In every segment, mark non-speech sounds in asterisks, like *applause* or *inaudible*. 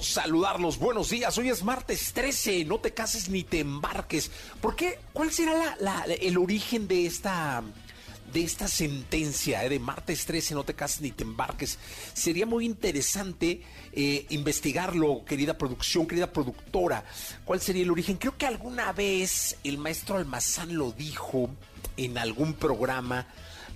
saludarlos. Buenos días. Hoy es martes 13. No te cases ni te embarques. ¿Por qué? ¿Cuál será el origen de esta de esta sentencia eh, de martes 13, no te cases ni te embarques. Sería muy interesante eh, investigarlo, querida producción, querida productora. ¿Cuál sería el origen? Creo que alguna vez el maestro Almazán lo dijo en algún programa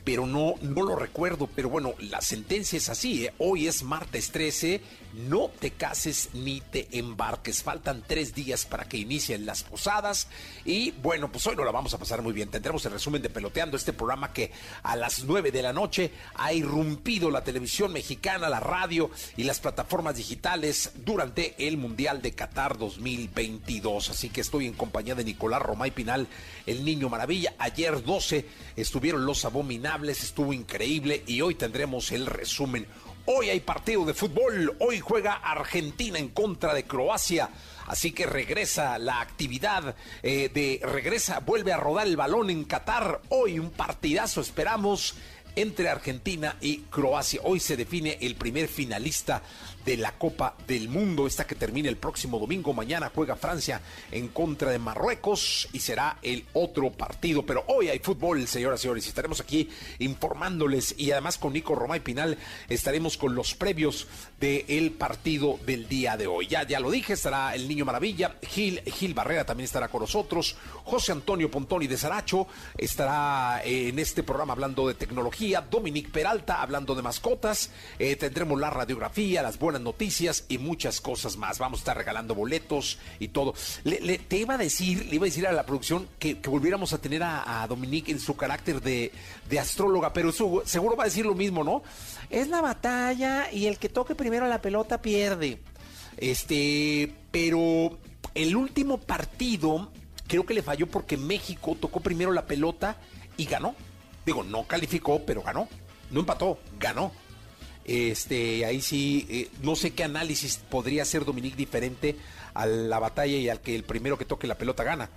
pero no, no lo recuerdo. Pero bueno, la sentencia es así. ¿eh? Hoy es martes 13. No te cases ni te embarques. Faltan tres días para que inicien las posadas. Y bueno, pues hoy no la vamos a pasar muy bien. Tendremos el resumen de Peloteando, este programa que a las 9 de la noche ha irrumpido la televisión mexicana, la radio y las plataformas digitales durante el Mundial de Qatar 2022. Así que estoy en compañía de Nicolás Romay Pinal, el niño maravilla. Ayer 12 estuvieron los abominables estuvo increíble y hoy tendremos el resumen. Hoy hay partido de fútbol, hoy juega Argentina en contra de Croacia. Así que regresa la actividad eh, de regresa, vuelve a rodar el balón en Qatar. Hoy un partidazo esperamos entre Argentina y Croacia. Hoy se define el primer finalista de la Copa del Mundo, esta que termina el próximo domingo. Mañana juega Francia en contra de Marruecos y será el otro partido. Pero hoy hay fútbol, señoras y señores, y estaremos aquí informándoles y además con Nico Romay Pinal estaremos con los previos del partido del día de hoy. Ya, ya lo dije, estará el Niño Maravilla, Gil, Gil Barrera también estará con nosotros, José Antonio Pontoni de Saracho estará en este programa hablando de tecnología, Dominic Peralta hablando de mascotas, eh, tendremos la radiografía, las buenas noticias y muchas cosas más. Vamos a estar regalando boletos y todo. Le, te iba a decir, le iba a decir a la producción que, volviéramos a tener a, Dominique en su carácter de, astróloga, pero seguro va a decir lo mismo, ¿no? Es la batalla y el que toque primero la pelota pierde. Este, pero el último partido creo que le falló porque México tocó primero la pelota y ganó. Digo, no calificó, pero ganó. No empató, ganó. Este, ahí sí, eh, no sé qué análisis podría hacer Dominique diferente a la batalla y al que el primero que toque la pelota gana.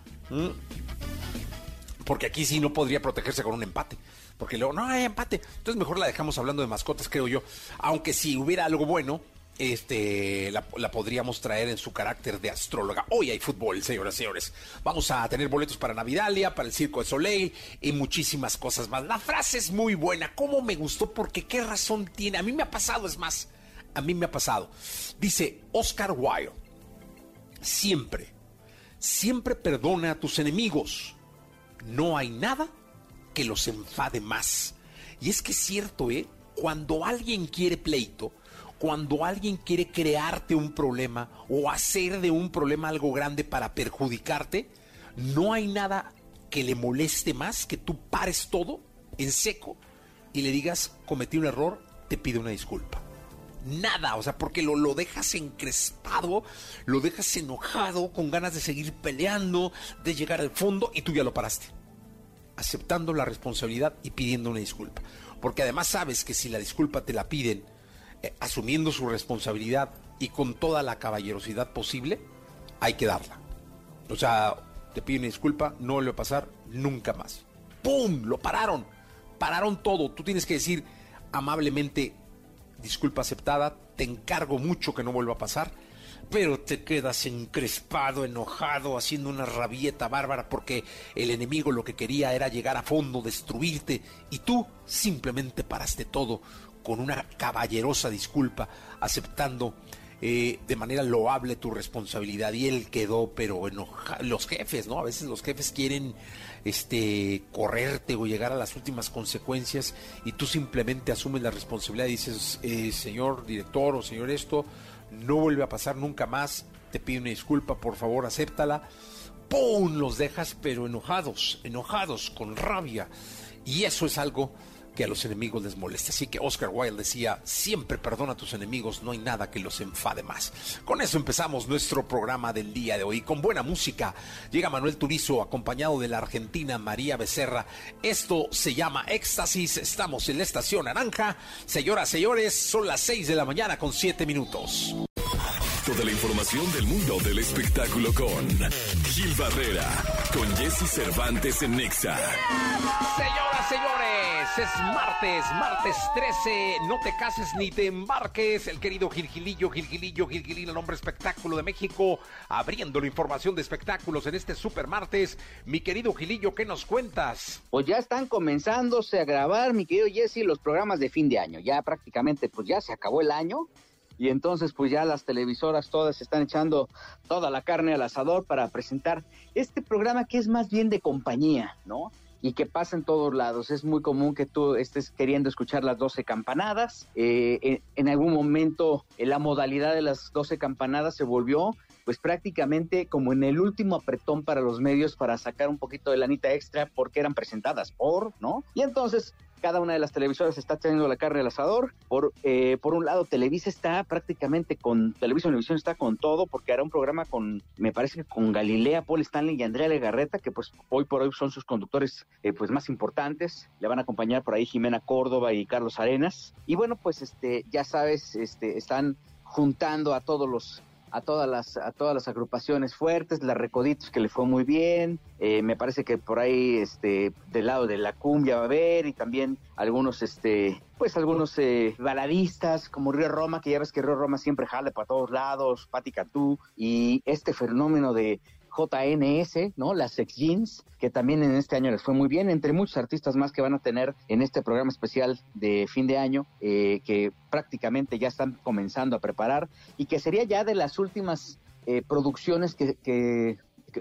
Porque aquí sí no podría protegerse con un empate. Porque luego, no hay empate. Entonces mejor la dejamos hablando de mascotas, creo yo. Aunque si hubiera algo bueno, este, la, podríamos traer en su carácter de astróloga. Hoy hay fútbol, señoras y señores. Vamos a tener boletos para Navidalia, para el Circo de Soleil y muchísimas cosas más. La frase es muy buena. ¿Cómo me gustó? Porque qué razón tiene. A mí me ha pasado, es más, a mí me ha pasado. Dice Oscar Wilde, siempre, siempre perdona a tus enemigos. No hay nada que los enfade más. Y es que es cierto, ¿eh? Cuando alguien quiere pleito, cuando alguien quiere crearte un problema o hacer de un problema algo grande para perjudicarte, no hay nada que le moleste más que tú pares todo en seco y le digas, cometí un error, te pido una disculpa. Nada, o sea, porque lo, lo dejas encrespado, lo dejas enojado, con ganas de seguir peleando, de llegar al fondo y tú ya lo paraste. Aceptando la responsabilidad y pidiendo una disculpa. Porque además sabes que si la disculpa te la piden eh, asumiendo su responsabilidad y con toda la caballerosidad posible, hay que darla. O sea, te pido una disculpa, no va a pasar nunca más. ¡Pum! Lo pararon. Pararon todo. Tú tienes que decir amablemente, disculpa aceptada, te encargo mucho que no vuelva a pasar. pero te quedas encrespado, enojado, haciendo una rabieta bárbara porque el enemigo lo que quería era llegar a fondo, destruirte, y tú simplemente paraste todo con una caballerosa disculpa, aceptando eh, de manera loable tu responsabilidad y él quedó pero enojado. Los jefes, ¿no? A veces los jefes quieren este correrte o llegar a las últimas consecuencias y tú simplemente asumes la responsabilidad y dices, eh, señor director o señor esto, no vuelve a pasar nunca más, te pido una disculpa, por favor, acéptala. ¡Pum! Los dejas pero enojados, enojados, con rabia. Y eso es algo que a los enemigos les moleste. Así que Oscar Wilde decía, siempre perdona a tus enemigos, no hay nada que los enfade más. Con eso empezamos nuestro programa del día de hoy. Con buena música llega Manuel Turizo acompañado de la argentina María Becerra. Esto se llama Éxtasis, estamos en la estación naranja. Señoras, señores, son las 6 de la mañana con 7 minutos. Toda la información del mundo del espectáculo con Gil Barrera, con Jesse Cervantes en Nexa. Señoras, señores, es martes, martes 13. No te cases ni te embarques. El querido Gilgilillo, Gilgilillo, Gilgilillo, el hombre espectáculo de México, abriendo la información de espectáculos en este super martes. Mi querido Gilillo, ¿qué nos cuentas? Pues ya están comenzándose a grabar, mi querido Jesse, los programas de fin de año. Ya prácticamente, pues ya se acabó el año y entonces pues ya las televisoras todas están echando toda la carne al asador para presentar este programa que es más bien de compañía, ¿no? Y que pasa en todos lados. Es muy común que tú estés queriendo escuchar las 12 campanadas. Eh, en, algún momento eh, la modalidad de las 12 campanadas se volvió pues prácticamente como en el último apretón para los medios para sacar un poquito de lanita extra porque eran presentadas por, ¿no? Y entonces cada una de las televisoras está teniendo la carne al asador. Por, eh, por un lado, Televisa está prácticamente con, Televisa Univisión está con todo, porque hará un programa con, me parece que con Galilea, Paul Stanley y Andrea Legarreta, que pues hoy por hoy son sus conductores eh, pues más importantes. Le van a acompañar por ahí Jimena Córdoba y Carlos Arenas. Y bueno, pues este, ya sabes, este, están juntando a todos los a todas las a todas las agrupaciones fuertes, la Recoditos que le fue muy bien, eh, me parece que por ahí este del lado de la cumbia va a haber y también algunos este pues algunos eh, baladistas como Río Roma, que ya ves que Río Roma siempre jale para todos lados, Pati Cantú y este fenómeno de JNS, ¿no? Las Sex Jeans, que también en este año les fue muy bien, entre muchos artistas más que van a tener en este programa especial de fin de año, eh, que prácticamente ya están comenzando a preparar y que sería ya de las últimas eh, producciones que, que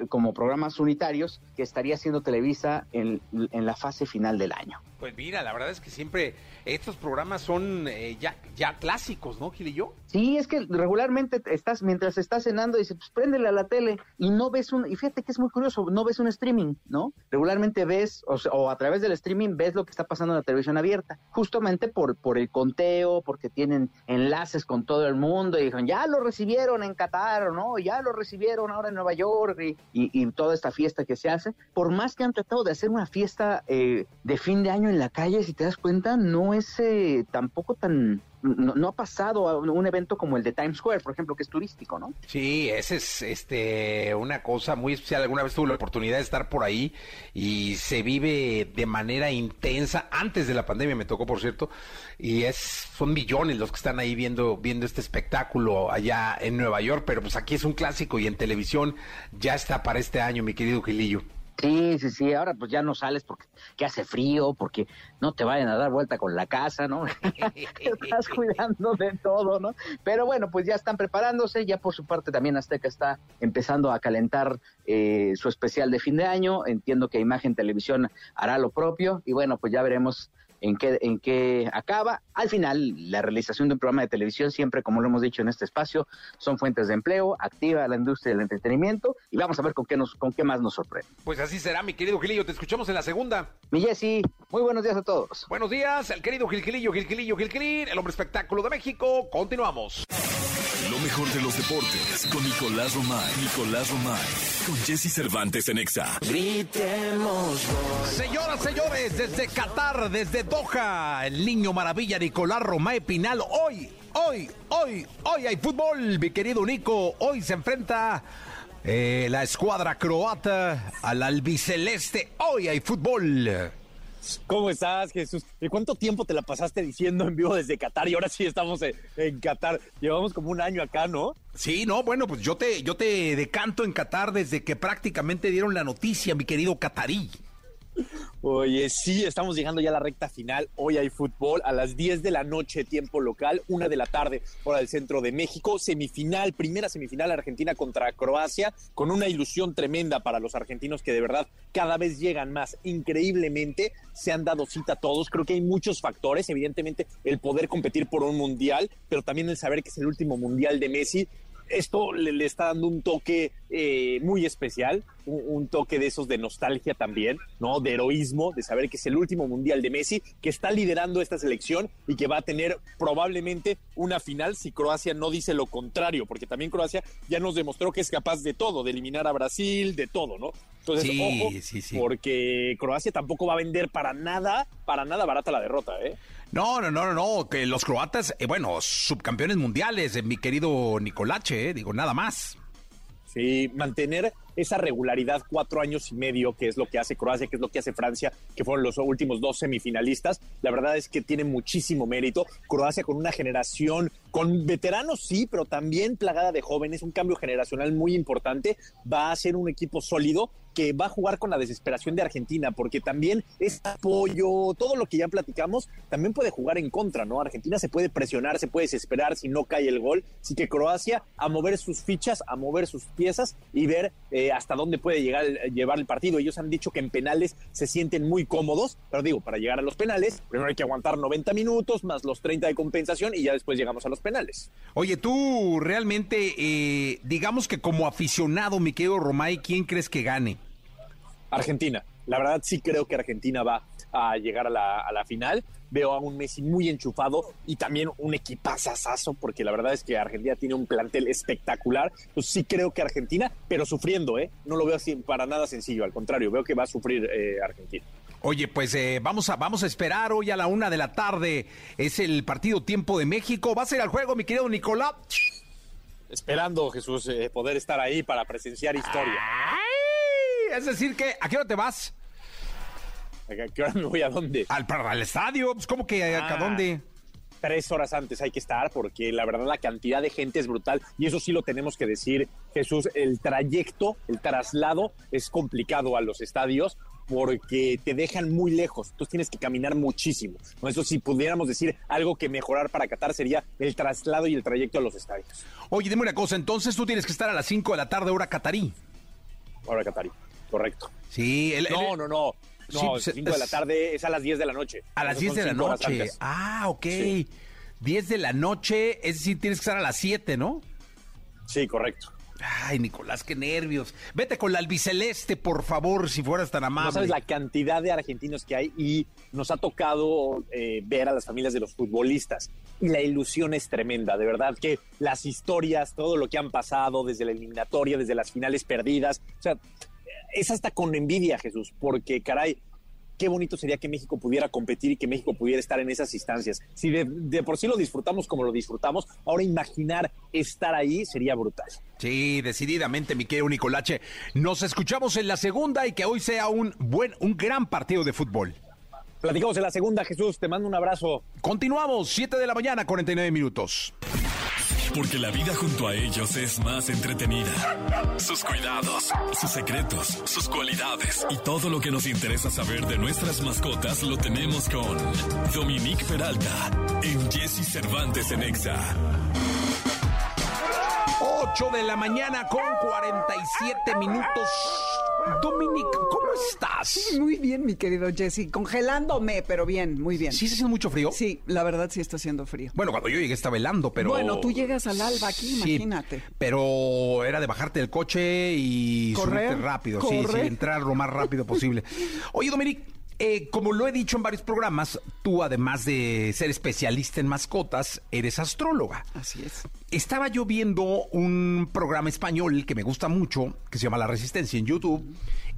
como programas unitarios que estaría haciendo Televisa en, en, la fase final del año. Pues mira, la verdad es que siempre estos programas son eh, ya, ya clásicos, ¿no, Gil y yo? Sí, es que regularmente estás, mientras estás cenando, dices, pues préndele a la tele y no ves un, y fíjate que es muy curioso, no ves un streaming, ¿no? Regularmente ves, o, o a través del streaming ves lo que está pasando en la televisión abierta, justamente por, por el conteo, porque tienen enlaces con todo el mundo y dijeron, ya lo recibieron en Qatar, ¿no? Ya lo recibieron ahora en Nueva York y, y, toda esta fiesta que se hace, por más que han tratado de hacer una fiesta eh, de fin de año en la calle, si te das cuenta, no es eh, tampoco tan no, ha pasado a un evento como el de Times Square, por ejemplo, que es turístico, ¿no? Sí, esa es este una cosa muy especial. Alguna vez tuve la oportunidad de estar por ahí y se vive de manera intensa. Antes de la pandemia me tocó, por cierto, y es son millones los que están ahí viendo viendo este espectáculo allá en Nueva York, pero pues aquí es un clásico y en televisión ya está para este año, mi querido Gilillo. Sí, sí, sí, ahora pues ya no sales porque que hace frío, porque no te vayan a dar vuelta con la casa, ¿no? *laughs* Estás cuidando de todo, ¿no? Pero bueno, pues ya están preparándose, ya por su parte también Azteca está empezando a calentar eh, su especial de fin de año, entiendo que Imagen Televisión hará lo propio y bueno, pues ya veremos en qué, en qué acaba. Al final, la realización de un programa de televisión, siempre, como lo hemos dicho en este espacio, son fuentes de empleo, activa la industria del entretenimiento y vamos a ver con qué, nos, con qué más nos sorprende. Pues así será, mi querido Gilillo. Te escuchamos en la segunda. Mi Jessy, muy buenos días a todos. Buenos días, el querido Gilgilillo, Gilgilillo, Gilgilín, el hombre espectáculo de México. Continuamos. Mejor de los deportes con Nicolás Romay. Nicolás Romay. Con Jesse Cervantes en Exa. Gritemos. Señoras, señores, desde Qatar, desde Doha, el niño maravilla Nicolás Romay Pinal. Hoy, hoy, hoy, hoy hay fútbol, mi querido Nico. Hoy se enfrenta eh, la escuadra croata al albiceleste. Hoy hay fútbol. ¿Cómo estás, Jesús? ¿Y cuánto tiempo te la pasaste diciendo en vivo desde Qatar? Y ahora sí estamos en, Qatar. Llevamos como un año acá, ¿no? Sí, no, bueno, pues yo te, yo te decanto en Qatar desde que prácticamente dieron la noticia, mi querido Qatarí. Oye, sí, estamos llegando ya a la recta final. Hoy hay fútbol a las 10 de la noche, tiempo local, una de la tarde, hora del centro de México. Semifinal, primera semifinal Argentina contra Croacia, con una ilusión tremenda para los argentinos que de verdad cada vez llegan más. Increíblemente se han dado cita a todos. Creo que hay muchos factores. Evidentemente, el poder competir por un mundial, pero también el saber que es el último mundial de Messi esto le, le, está dando un toque eh, muy especial, un, un, toque de esos de nostalgia también, ¿no? De heroísmo, de saber que es el último mundial de Messi, que está liderando esta selección y que va a tener probablemente una final si Croacia no dice lo contrario, porque también Croacia ya nos demostró que es capaz de todo, de eliminar a Brasil, de todo, ¿no? Entonces, sí, ojo, sí, sí. porque Croacia tampoco va a vender para nada, para nada barata la derrota, ¿eh? No, no, no, no, no, que los croatas, eh, bueno, subcampeones mundiales, eh, mi querido Nicolache, eh, digo, nada más. Sí, mantener esa regularidad cuatro años y medio, que es lo que hace Croacia, que es lo que hace Francia, que fueron los últimos dos semifinalistas, la verdad es que tiene muchísimo mérito. Croacia con una generación, con veteranos sí, pero también plagada de jóvenes, un cambio generacional muy importante, va a ser un equipo sólido que va a jugar con la desesperación de Argentina, porque también es apoyo, todo lo que ya platicamos, también puede jugar en contra, ¿no? Argentina se puede presionar, se puede desesperar si no cae el gol, así que Croacia a mover sus fichas, a mover sus piezas y ver eh, hasta dónde puede llegar llevar el partido. Ellos han dicho que en penales se sienten muy cómodos, pero digo, para llegar a los penales, primero hay que aguantar 90 minutos más los 30 de compensación y ya después llegamos a los penales. Oye, tú realmente, eh, digamos que como aficionado, mi querido Romay, ¿quién crees que gane? Argentina. La verdad sí creo que Argentina va a llegar a la, a la final. Veo a un Messi muy enchufado y también un equipazazazo, porque la verdad es que Argentina tiene un plantel espectacular. Pues sí creo que Argentina, pero sufriendo, ¿eh? No lo veo así para nada sencillo, al contrario, veo que va a sufrir eh, Argentina. Oye, pues eh, vamos, a, vamos a esperar hoy a la una de la tarde. Es el partido Tiempo de México. ¿Va a ser al juego, mi querido Nicolás? Esperando, Jesús, eh, poder estar ahí para presenciar historia. ¡Ay! Es decir, que ¿a qué hora te vas? ¿A qué hora me voy a dónde? Al, para el estadio. Pues, ¿Cómo que a, Ah. dónde? tres horas antes hay que estar porque la verdad la cantidad de gente es brutal y eso sí lo tenemos que decir, Jesús, el trayecto, el traslado es complicado a los estadios porque te dejan muy lejos, tú tienes que caminar muchísimo. Eso si pudiéramos decir algo que mejorar para Qatar sería el traslado y el trayecto a los estadios. Oye, dime una cosa. Entonces tú tienes que estar a las 5 de la tarde, hora catarí. Ahora Qatarí, correcto. Sí, el, No, el- no, no. No, 5 de la tarde es a las 10 de la noche. A las Esos 10 son de la noche. Ah, ok. Sí. 10 de la noche, es decir, tienes que estar a las 7, ¿no? Sí, correcto. Ay, Nicolás, qué nervios. Vete con la albiceleste, por favor, si fueras tan amable. No sabes la cantidad de argentinos que hay y nos ha tocado eh, ver a las familias de los futbolistas y la ilusión es tremenda, de verdad que las historias, todo lo que han pasado desde la eliminatoria, desde las finales perdidas, o sea, es hasta con envidia, Jesús, porque caray, qué bonito sería que México pudiera competir y que México pudiera estar en esas instancias. Si de, de por sí lo disfrutamos como lo disfrutamos, ahora imaginar estar ahí sería brutal. Sí, decididamente, mi querido Nicolache. Nos escuchamos en la segunda y que hoy sea un buen, un gran partido de fútbol. Platicamos en la segunda, Jesús, te mando un abrazo. Continuamos, 7 de la mañana, 49 minutos. Porque la vida junto a ellos es más entretenida. Sus cuidados, sus secretos, sus cualidades y todo lo que nos interesa saber de nuestras mascotas lo tenemos con Dominique Peralta en Jesse Cervantes en Exa. 8 de la mañana con 47 minutos. Dominic, ¿cómo estás? Muy bien, mi querido Jesse. Congelándome, pero bien, muy bien. ¿Sí está haciendo mucho frío? Sí, la verdad sí está haciendo frío. Bueno, cuando yo llegué estaba helando, pero... Bueno, tú llegas al alba aquí, Sí, imagínate. Pero era de bajarte del coche y Correr, subirte rápido, sí, sí, entrar lo más rápido posible. *laughs* Oye, Dominic, eh, como lo he dicho en varios programas, tú además de ser especialista en mascotas, eres astróloga. Así es. Estaba yo viendo un programa español que me gusta mucho, que se llama La Resistencia en YouTube,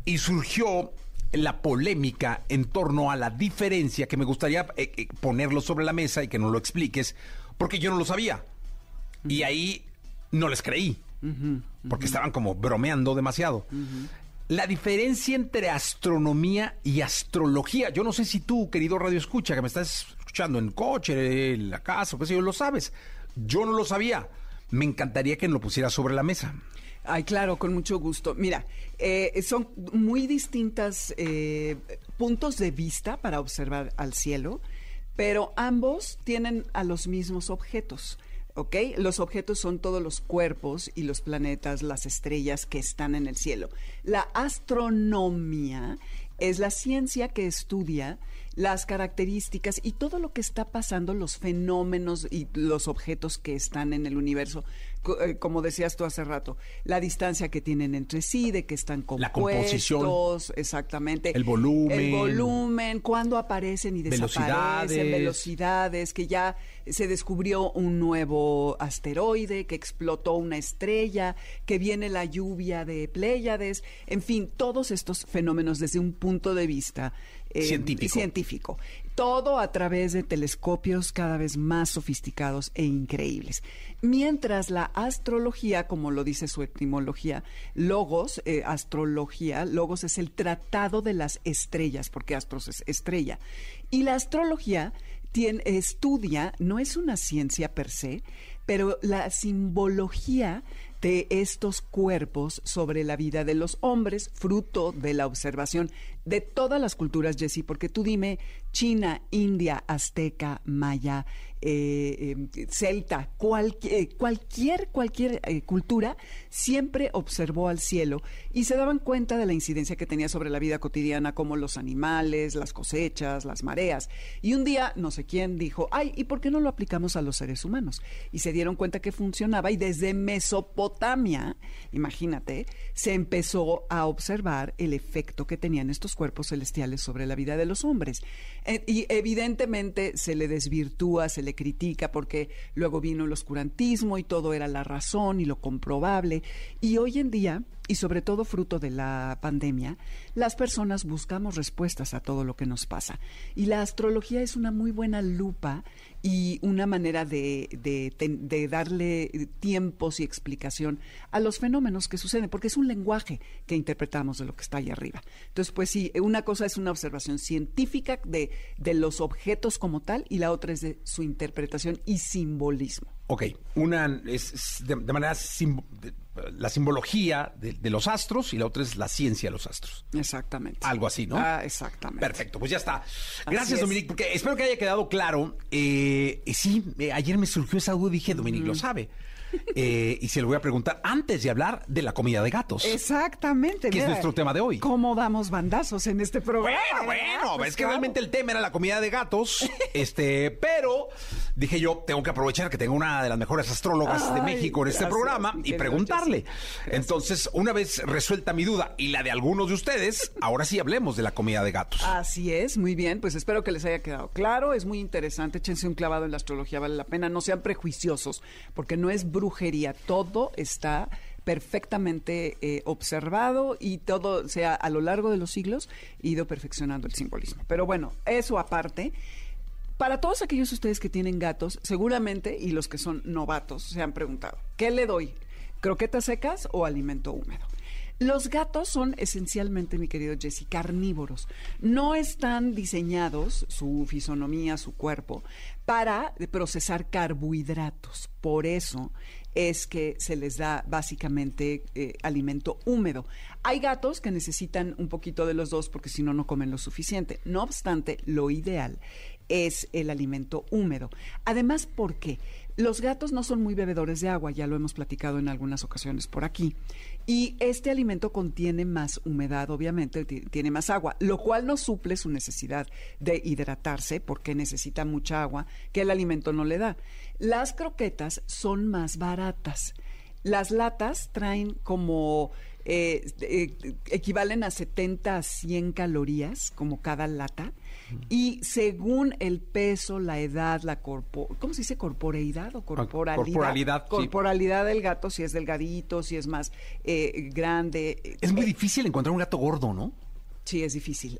y surgió la polémica en torno a la diferencia que me gustaría eh, eh, ponerlo sobre la mesa y que nos lo expliques, porque yo no lo sabía. Y ahí no les creí, porque estaban como bromeando demasiado. La diferencia entre astronomía y astrología. Yo no sé si tú, querido Radio Escucha, que me estás escuchando en coche, en la casa, pues lo sabes. Yo no lo sabía. Me encantaría que lo pusieras sobre la mesa. Ay, claro, con mucho gusto. Mira, eh, son muy distintas eh, puntos de vista para observar al cielo, pero ambos tienen a los mismos objetos. Los objetos son todos los cuerpos y los planetas, las estrellas que están en el cielo. La astronomía es la ciencia que estudia las características y todo lo que está pasando, los fenómenos y los objetos que están en el universo, como decías tú hace rato, la distancia que tienen entre sí, de que están compuestos, la composición, exactamente, el volumen, el volumen, cuándo aparecen y desaparecen, velocidades, velocidades, que ya se descubrió un nuevo asteroide, que explotó una estrella, que viene la lluvia de Pléyades, en fin, todos estos fenómenos desde un punto de vista eh, científico. científico. Todo a través de telescopios cada vez más sofisticados e increíbles. Mientras la astrología, como lo dice su etimología, logos, eh, astrología, logos es el tratado de las estrellas, porque astros es estrella. Y la astrología estudia, no es una ciencia per se, pero la simbología de estos cuerpos sobre la vida de los hombres, fruto de la observación de todas las culturas, Jesse, porque tú dime, China, India, Azteca, Maya, eh, eh, celta, eh, cualquier, cualquier cultura siempre observó al cielo y se daban cuenta de la incidencia que tenía sobre la vida cotidiana, como los animales, las cosechas, las mareas. Y un día, no sé quién dijo, ay, ¿y por qué no lo aplicamos a los seres humanos? Y se dieron cuenta que funcionaba y desde Mesopotamia, imagínate, se empezó a observar el efecto que tenían estos cuerpos celestiales sobre la vida de los hombres. Y evidentemente se le desvirtúa, se le critica porque luego vino el oscurantismo y todo era la razón y lo comprobable. Y hoy en día, y sobre todo fruto de la pandemia, las personas buscamos respuestas a todo lo que nos pasa. Y la astrología es una muy buena lupa y una manera de, de, darle tiempos y explicación a los fenómenos que suceden, porque es un lenguaje que interpretamos de lo que está ahí arriba. Entonces, pues sí, una cosa es una observación científica de, de los objetos como tal y la otra es de su interpretación y simbolismo. Ok, una es, de, manera la simbología de, los astros y la otra es la ciencia de los astros. Exactamente. Algo así, ¿no? Ah, exactamente. Perfecto, pues ya está. Gracias, Dominique, porque espero que haya quedado claro. Eh, sí, eh, ayer me surgió esa duda y dije, Dominique lo sabe. Eh, y se lo voy a preguntar antes de hablar de la comida de gatos. Exactamente. Que es nuestro tema de hoy. ¿Cómo damos bandazos en este programa? Bueno, bueno, pues es que realmente el tema era la comida de gatos. *laughs* este, pero dije yo, tengo que aprovechar que tengo una de las mejores astrólogas de México en este programa y Entonces, una vez resuelta mi duda y la de algunos de ustedes, ahora sí hablemos de la comida de gatos. Así es, muy bien. Pues espero que les haya quedado claro. Es muy interesante. Échense un clavado en la astrología, vale la pena. No sean prejuiciosos, porque no es brujería. Todo está perfectamente eh, observado y todo, sea, a lo largo de los siglos, ido perfeccionando el simbolismo. Pero bueno, eso aparte, para todos aquellos ustedes que tienen gatos, seguramente, y los que son novatos, se han preguntado, ¿qué le doy? ¿Croquetas secas o alimento húmedo? Los gatos son esencialmente, mi querido Jesse, carnívoros. No están diseñados, su fisonomía, su cuerpo, para procesar carbohidratos. Por eso es que se les da básicamente eh, alimento húmedo. Hay gatos que necesitan un poquito de los dos porque si no, no comen lo suficiente. No obstante, lo ideal es el alimento húmedo. Además, ¿por qué? Los gatos no son muy bebedores de agua, ya lo hemos platicado en algunas ocasiones por aquí. Y este alimento contiene más humedad, obviamente, tiene más agua, lo cual no suple su necesidad de hidratarse porque necesita mucha agua que el alimento no le da. Las croquetas son más baratas. Las latas traen como eh, eh, equivalen a 70 a 100 calorías como cada lata y según el peso, la edad, la corpo ¿cómo se dice? corporeidad o ah, corporalidad. Corporalidad. Corporalidad del gato, si es delgadito, si es más eh, grande. Es muy difícil encontrar un gato gordo, ¿no? Sí, es difícil.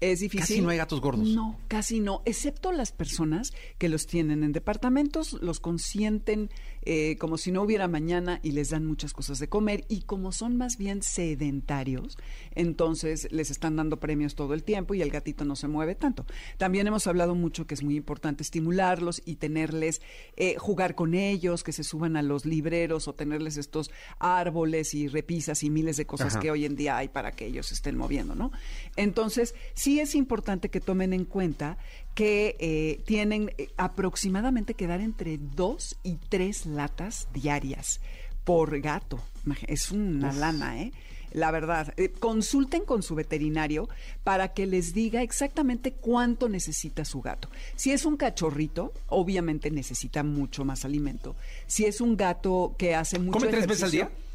Es difícil. Casi no hay gatos gordos. No, casi no, excepto las personas que los tienen en departamentos, los consienten eh, como si no hubiera mañana y les dan muchas cosas de comer y como son más bien sedentarios, entonces les están dando premios todo el tiempo y el gatito no se mueve tanto. También hemos hablado mucho que es muy importante estimularlos y tenerles, eh, jugar con ellos, que se suban a los libreros o tenerles estos árboles y repisas y miles de cosas Ajá. que hoy en día hay para que ellos se estén moviendo, ¿no? Entonces, sí es importante que tomen en cuenta que eh, tienen eh, aproximadamente que dar entre dos y tres latas diarias por gato. Es una lana, ¿eh? La verdad, Eh, consulten con su veterinario para que les diga exactamente cuánto necesita su gato. Si es un cachorrito, obviamente necesita mucho más alimento. Si es un gato que hace mucho ¿Come tres veces al ejercicio,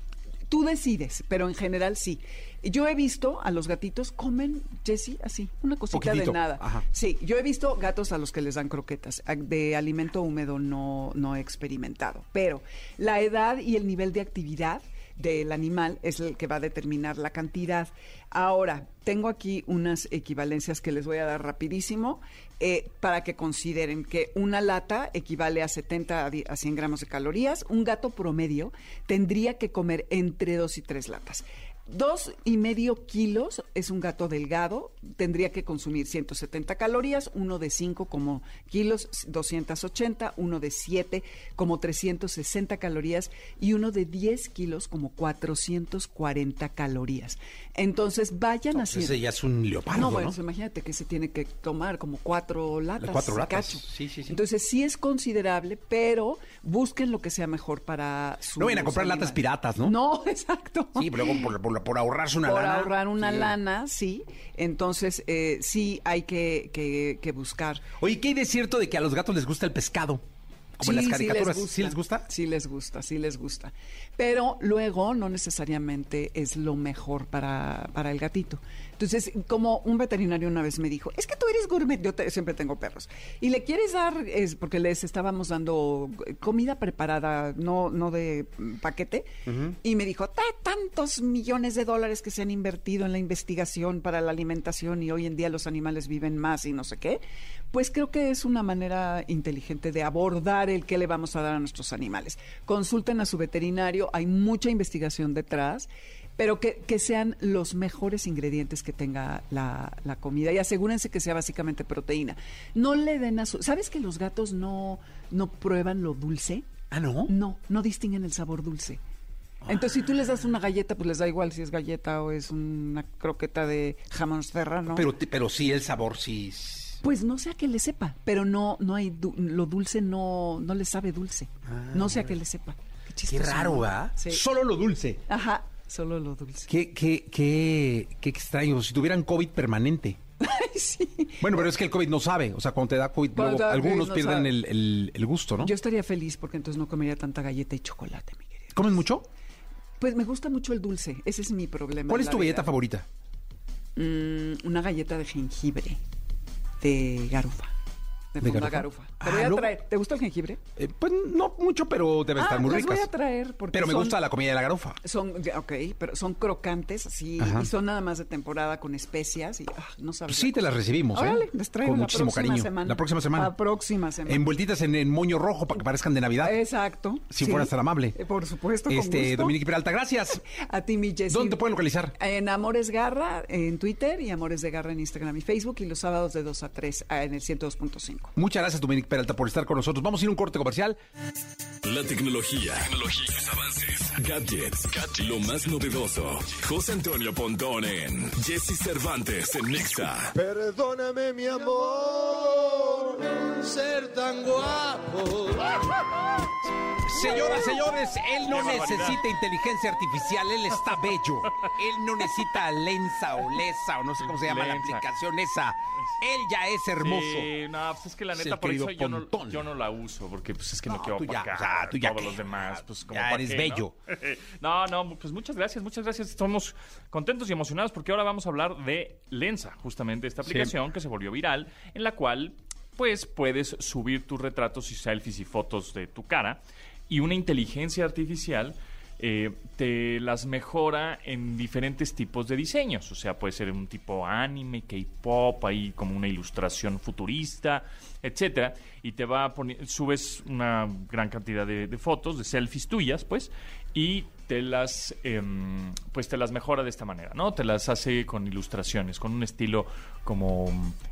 Tú decides, pero en general sí. Yo he visto a los gatitos comen, Jesse, así, una cosita Poquitito, de nada. ajá. Sí, yo he visto gatos a los que les dan croquetas. De alimento húmedo no, no he experimentado. Pero la edad y el nivel de actividad del animal es el que va a determinar la cantidad. Ahora, tengo aquí unas equivalencias que les voy a dar rapidísimo eh, para que consideren que una lata equivale a 70 a di- a 100 gramos de calorías. Un gato promedio tendría que comer entre dos y tres latas. Dos y medio kilos es un gato delgado, tendría que consumir 170 calorías, uno de 5 como kilos, 280, uno de 7 como 360 calorías y uno de 10 kilos como 440 calorías. Entonces vayan Pues haciendo... ese ya es un leopardo, No, ¿no? bueno, pues imagínate que se tiene que tomar como cuatro latas. Cuatro latas, cacho. sí, sí, sí. Entonces sí es considerable, pero busquen lo que sea mejor para su No vayan a comprar latas piratas, ¿no? No, *laughs* exacto. Sí, pero luego por, por- por ahorrarse una Por lana. ahorrar una Sí. lana, sí. Entonces eh, sí hay que, que- que buscar. Oye, ¿qué hay de cierto de que a los gatos les gusta el pescado? Como en las caricaturas. Sí les, ¿Sí les gusta? Sí les gusta, sí les gusta. Pero luego no necesariamente es lo mejor para, para el gatito. Entonces, como un veterinario una vez me dijo, es que tú eres gourmet, yo te- siempre tengo perros, y le quieres dar, es porque les estábamos dando comida preparada, no, no de paquete, y me dijo, "Ta- tantos millones de dólares que se han invertido en la investigación para la alimentación y hoy en día los animales viven más y no sé qué, pues creo que es una manera inteligente de abordar el que le vamos a dar a nuestros animales. Consulten a su veterinario, hay mucha investigación detrás, pero que, que sean los mejores ingredientes que tenga la, la comida y asegúrense que sea básicamente proteína. No le den a su... ¿Sabes que los gatos no, no prueban lo dulce? Ah, ¿no? No, no distinguen el sabor dulce. Entonces, si tú les das una galleta, pues les da igual si es galleta o es una croqueta de jamón serrano. Pero, pero sí, el sabor sí. Pues no sé a qué le sepa, pero no, no hay du- lo dulce no, no le sabe dulce. no sé a qué le sepa. Qué, Ah, Qué raro, ¿no? ¿verdad? Sí. Solo lo dulce. Ajá, solo lo dulce. Qué, qué, qué, qué extraño. Si tuvieran COVID permanente. *laughs* Ay, sí. Bueno, pero es que el COVID no sabe. O sea, cuando te da COVID, luego da algunos COVID no pierden el, el- el gusto, ¿no? Yo estaría feliz porque entonces no comería tanta galleta y chocolate, mi querido. ¿Comen mucho? Pues me gusta mucho el dulce, ese es mi problema. ¿Cuál es tu vida. galleta favorita? Mm, una galleta de jengibre de garufa. De, ¿De garufa? Ah, Te voy a luego- traer. ¿Te gusta el jengibre? Eh, pues no mucho, pero debe estar Ah, muy las ricas. voy a traer porque pero me son- gusta la comida de la garufa. Son, ok, pero son crocantes así Ajá. y son nada más de temporada con especias y ah, no sabes. Pues sí, te las recibimos, ¿eh? Órale, les traigo Con la muchísimo próxima cariño. semana. La próxima semana. La próxima semana. Envueltitas en, en moño rojo para que parezcan de Navidad. Exacto. Si fueras tan amable. Eh, Por supuesto, con Este, gusto. Dominique Peralta, gracias. *laughs* A ti, mi Jessy. ¿Dónde te pueden localizar? En Amores Garra en Twitter y Amores de Garra en Instagram y Facebook y los sábados de 2 a 3 ah, en el 102.5. Muchas gracias, Dominique Peralta, por estar con nosotros. Vamos a ir a un corte comercial. La tecnología, tecnología, sus avances, gadgets, lo más novedoso. José Antonio Pontón en Jesse Cervantes en Nexa. Perdóname mi amor, ser tan guapo. Señoras, señores, él no necesita inteligencia artificial, él está bello. Él no necesita lensa o lesa o no sé cómo se llama la aplicación esa. Él ya es hermoso. Sí, no, pues es que la neta, por eso yo no, yo no la uso, porque pues es que no, quiero tú ya, o sea, tú ya todos qué, los demás. Pues, como ya eres qué, bello. ¿no? *laughs* no, no, pues muchas gracias, muchas gracias. Estamos contentos y emocionados porque ahora vamos a hablar de Lensa, justamente esta aplicación que se volvió viral, en la cual pues puedes subir tus retratos y selfies y fotos de tu cara y una inteligencia artificial eh, te las mejora en diferentes tipos de diseños. O sea, puede ser un tipo anime, K-pop, ahí como una ilustración futurista, etcétera. Y te va a poner, subes una gran cantidad de, fotos, de selfies tuyas, pues, y te las em, pues te las mejora de esta manera, ¿no? Te las hace con ilustraciones, con un estilo como,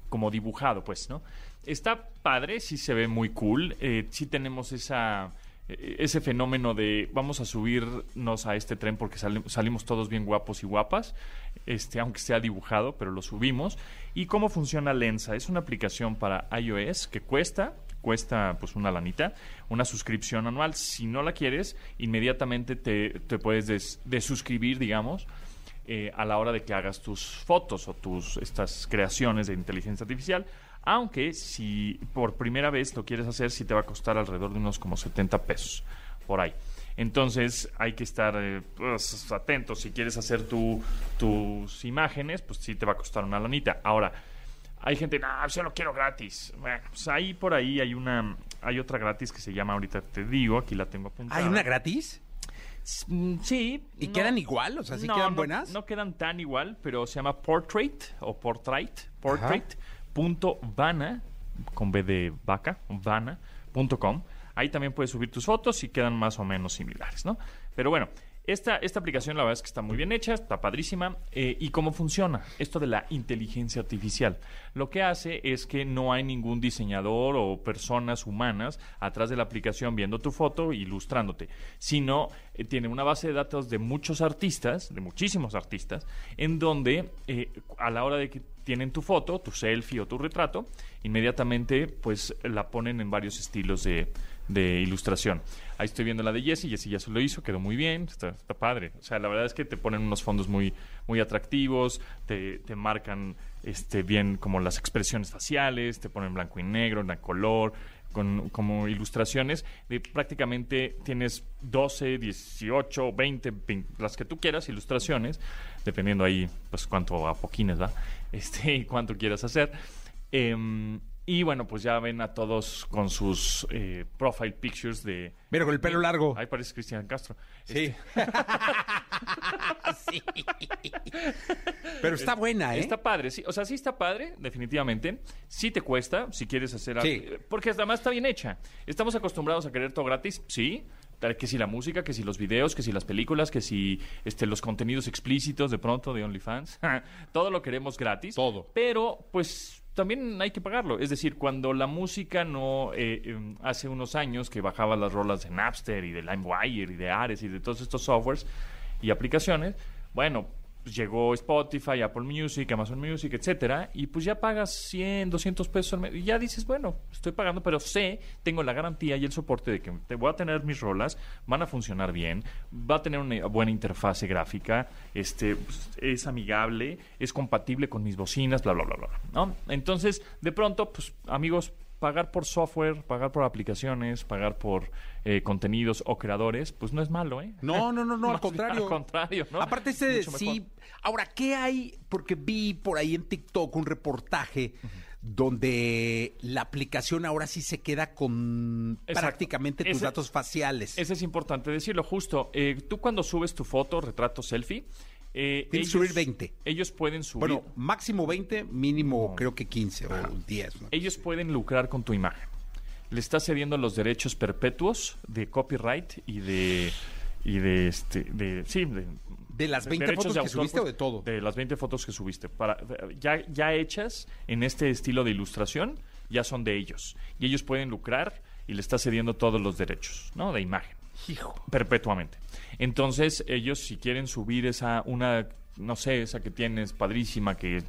como dibujado, pues, ¿no? Está padre, sí se ve muy cool, eh, sí tenemos esa ese fenómeno de vamos a subirnos a este tren porque sali- salimos todos bien guapos y guapas, este, aunque sea dibujado, pero lo subimos. ¿Y cómo funciona Lensa? Es una aplicación para iOS que cuesta, cuesta pues una lanita, una suscripción anual. Si no la quieres, inmediatamente te, te puedes des- desuscribir, digamos, eh, a la hora de que hagas tus fotos o tus estas creaciones de inteligencia artificial. Aunque si por primera vez lo quieres hacer, sí te va a costar alrededor de unos como 70 pesos por ahí. Entonces hay que estar eh, pues, atentos. Si quieres hacer tu- tus imágenes, pues sí te va a costar una lanita. Ahora, hay gente, no, yo lo quiero gratis. Bueno, pues ahí por ahí hay una, hay otra gratis que se llama, ahorita te digo, aquí la tengo apuntada. ¿Hay una gratis? Mm, Sí. ¿Y no- quedan igual? O sea, ¿sí no, quedan buenas? No, quedan tan igual, pero se llama Portrait o Portrait, portrait.vana, con B de vaca, vana.com. Ahí también puedes subir tus fotos y quedan más o menos similares, ¿no? Pero bueno, esta, esta aplicación la verdad es que está muy bien hecha, está padrísima. Eh, ¿Y cómo funciona? Esto de la inteligencia artificial. Lo que hace es que no hay ningún diseñador o personas humanas atrás de la aplicación viendo tu foto e ilustrándote, sino eh, tiene una base de datos de muchos artistas, de muchísimos artistas, en donde eh, a la hora de que tienen tu foto, tu selfie o tu retrato, inmediatamente pues la ponen en varios estilos de, de ilustración. Ahí estoy viendo la de Jessie, Jessie ya se lo hizo, quedó muy bien, está, está padre. O sea, la verdad es que te ponen unos fondos muy, muy atractivos, te, te marcan este, bien como las expresiones faciales, te ponen blanco y negro, en color, con como ilustraciones. De, prácticamente tienes 12, 18, 20, 20, las que tú quieras, ilustraciones, dependiendo ahí pues cuánto a poquines va, *laughs* este, y cuánto quieras hacer. Em, y bueno, pues ya ven a todos con sus eh, profile pictures de... Mira, con el pelo largo. Ahí parece Cristian Castro. Sí. Este, *laughs* Sí. Pero está buena, ¿eh? Está padre, sí. O sea, sí está padre, definitivamente. Sí te cuesta, si quieres hacer algo. Sí. Porque además está bien hecha. Estamos acostumbrados a querer todo gratis, sí. Que si la música, que si los videos, que si las películas, que si este, los contenidos explícitos de pronto de OnlyFans. *laughs* todo lo queremos gratis. Todo. Pero, pues, también hay que pagarlo. Es decir, cuando la música no... eh, eh, hace unos años que bajaba las rolas de Napster y de LimeWire y de Ares y de todos estos softwares y aplicaciones, bueno, llegó Spotify, Apple Music, Amazon Music, etcétera, y pues ya pagas 100, 200 pesos al mes y ya dices, bueno, estoy pagando, pero sé, tengo la garantía y el soporte de que te voy a tener mis rolas, van a funcionar bien, va a tener una buena interfase gráfica, este pues, es amigable, es compatible con mis bocinas, bla bla bla bla, ¿no? Entonces, de pronto, pues amigos, pagar por software, pagar por aplicaciones, pagar por eh, contenidos o creadores, pues no es malo, ¿eh? No, no, no, no, *laughs* al contrario. Al contrario, ¿no? Aparte, mejor. sí. Ahora, ¿qué hay? Porque vi por ahí en TikTok un reportaje donde la aplicación ahora sí se queda con Exacto. prácticamente tus Ese- datos faciales. Eso es importante decirlo, justo. eh, tú cuando subes tu foto, retrato, selfie... Eh, Tienes que subir 20. Ellos pueden subir... Bueno, máximo 20, mínimo creo que 15 o 10. ¿no? ellos pueden lucrar con tu imagen. Le estás cediendo los derechos perpetuos de copyright y de... Y de este... De, sí, de, ¿De las 20 derechos fotos que subiste o pues, de todo? De las 20 fotos que subiste. Para, ya, ya hechas en este estilo de ilustración, ya son de ellos. Y ellos pueden lucrar y le estás cediendo todos los derechos, ¿no? De imagen. Hijo. Perpetuamente. Entonces, ellos si quieren subir esa, una, no sé, esa que tienes padrísima, que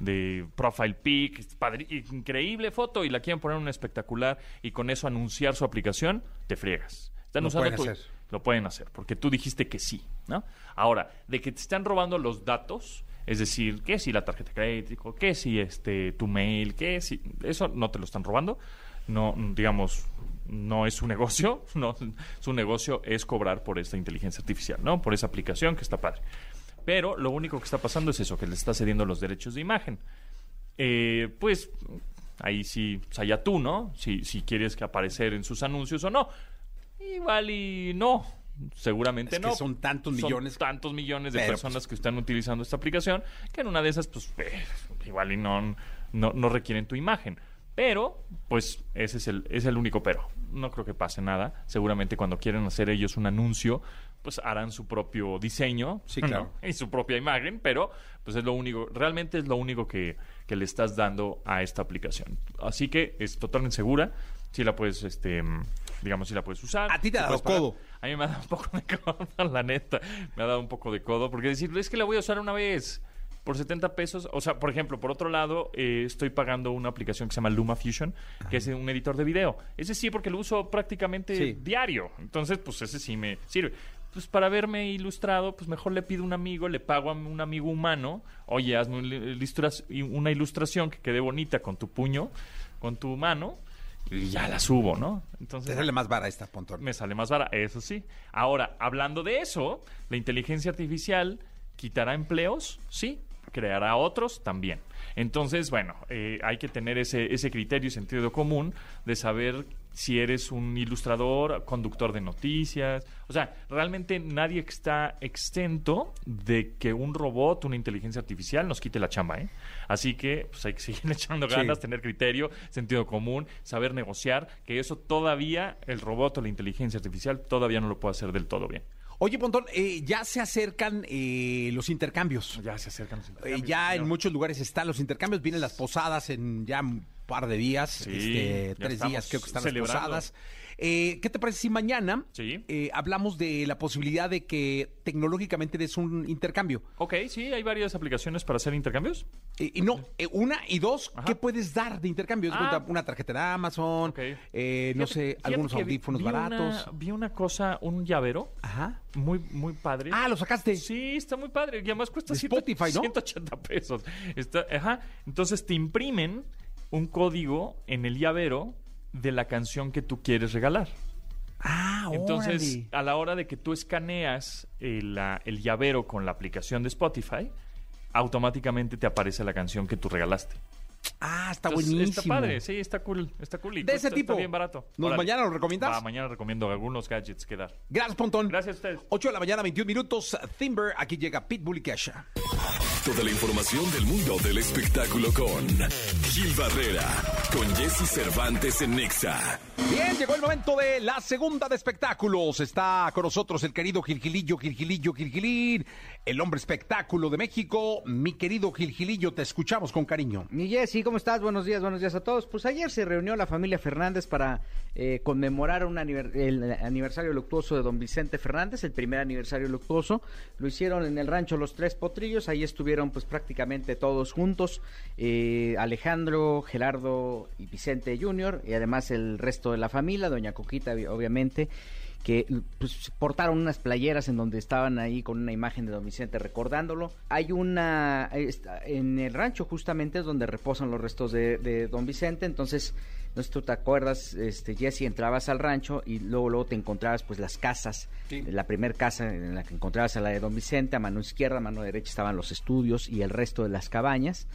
de profile pic, padri- increíble foto y la quieren poner en un espectacular y con eso anunciar su aplicación, te friegas. Están Lo usando pueden tu- hacer. Lo pueden hacer, porque tú dijiste que sí, ¿no? Ahora, de que te están robando los datos, es decir, que si la tarjeta de crédito, que si este tu mail, que si eso no te lo están robando, no digamos no es su negocio, *laughs* no su negocio es cobrar por esta inteligencia artificial, ¿no? Por esa aplicación que está padre. Pero lo único que está pasando es eso, que le está cediendo los derechos de imagen. Eh, pues ahí sí, pues allá tú, ¿no? Si, si quieres que aparecer en sus anuncios o no. Igual y no, Seguramente Es que no. son tantos millones. tantos millones de Pero, personas que están utilizando esta aplicación que en una de esas, pues, eh, igual y no, no, no requieren tu imagen. Pero, pues, ese es el, es el único pero. No creo que pase nada. Seguramente cuando quieren hacer ellos un anuncio, pues harán su propio diseño Sí, ¿no? claro. y su propia imagen, pero pues es lo único, realmente es lo único que, que le estás dando a esta aplicación. Así que es totalmente segura. Si la puedes, este, digamos, si la puedes usar. A ti te ha dado codo. A mí me ha dado un poco de codo, *laughs* la neta. Me ha dado un poco de codo. Porque decir, es que la voy a usar una vez por 70 pesos. O sea, por ejemplo, por otro lado, eh, estoy pagando una aplicación que se llama LumaFusion, que es un editor de video. Ese sí, porque lo uso prácticamente Sí. diario. Entonces, pues ese sí me sirve. Pues para verme ilustrado, pues mejor le pido a un amigo, le pago a un amigo humano, oye, hazme una ilustración que quede bonita con tu puño, con tu mano, y ya la subo, ¿no? Entonces, Te sale más vara esta, Pontón. me sale más vara, eso sí. Ahora, hablando de eso, la inteligencia artificial quitará empleos, sí, creará otros también. Entonces, bueno, eh, hay que tener ese, ese criterio y sentido común de saber si eres un ilustrador, conductor de noticias. O sea, realmente nadie está exento de que un robot, una inteligencia artificial nos quite la chamba, ¿eh? Así que pues, hay que seguir *laughs* echando Sí. ganas, tener criterio, sentido común, saber negociar, que eso todavía, el robot o la inteligencia artificial todavía no lo puede hacer del todo bien. Oye, Pontón, eh, ya se acercan eh, los intercambios. Ya se acercan los Eh, intercambios, ya en muchos lugares están los intercambios, vienen las posadas en ya un par de días, Sí, este, tres estamos días creo que están las posadas. Eh, ¿Qué te parece si mañana Sí. eh, hablamos de la posibilidad de que tecnológicamente des un intercambio? Ok, sí, hay varias aplicaciones para hacer intercambios. Eh, y no, una y dos, Ajá. ¿qué puedes dar de intercambio? Ah. Una tarjeta de Amazon, Ok. eh, no Fíjate- sé, algunos vi- audífonos una- baratos. vi una cosa, un llavero Ajá. muy, muy padre. Ah, lo sacaste. Sí, está muy padre. Y además cuesta ciento- Spotify, ¿no? 180 pesos. Está, ajá. Entonces te imprimen un código en el llavero de la canción que tú quieres regalar. Ah, Entonces, órale. a la hora de que tú escaneas el, la- el llavero con la aplicación de Spotify, automáticamente te aparece la canción que tú regalaste. Ah, está Entonces, buenísimo. Está padre, sí, está cool, está cool. y De ese tipo. Está bien barato. ¿Nos Órale. mañana lo recomiendas? Mañana recomiendo algunos gadgets que dar. Gracias, Pontón. Gracias a ustedes. 8 de la mañana, 21 minutos. Timber, aquí llega Pitbull y Kesha. Toda la información del mundo del espectáculo con Gil Barrera, con Jesse Cervantes en Nexa. Bien, llegó el momento de la segunda de espectáculos. Está con nosotros el querido Gilgilillo, Gilgilillo, Gilgilín, el hombre espectáculo de México. Mi querido Gilgilillo, te escuchamos con cariño. Mi Jessy, ¿cómo estás? Buenos días, buenos días a todos. Pues ayer se reunió la familia Fernández para eh, conmemorar un aniver- el aniversario luctuoso de don Vicente Fernández, el primer aniversario luctuoso. Lo hicieron en el rancho Los Tres Potrillos, ahí estuvieron pues prácticamente todos juntos, eh, Alejandro, Gerardo y Vicente Jr. y además el resto de la familia, doña Coquita obviamente que pues, portaron unas playeras en donde estaban ahí con una imagen de don Vicente recordándolo. Hay una, en el rancho justamente es donde reposan los restos de, de don Vicente, entonces, no sé si tú te acuerdas, este, Jesse, entrabas al rancho y luego, luego te encontrabas pues las casas, la primer casa en la que encontrabas a la de don Vicente, a mano izquierda, a mano derecha estaban los estudios y el resto de las cabañas.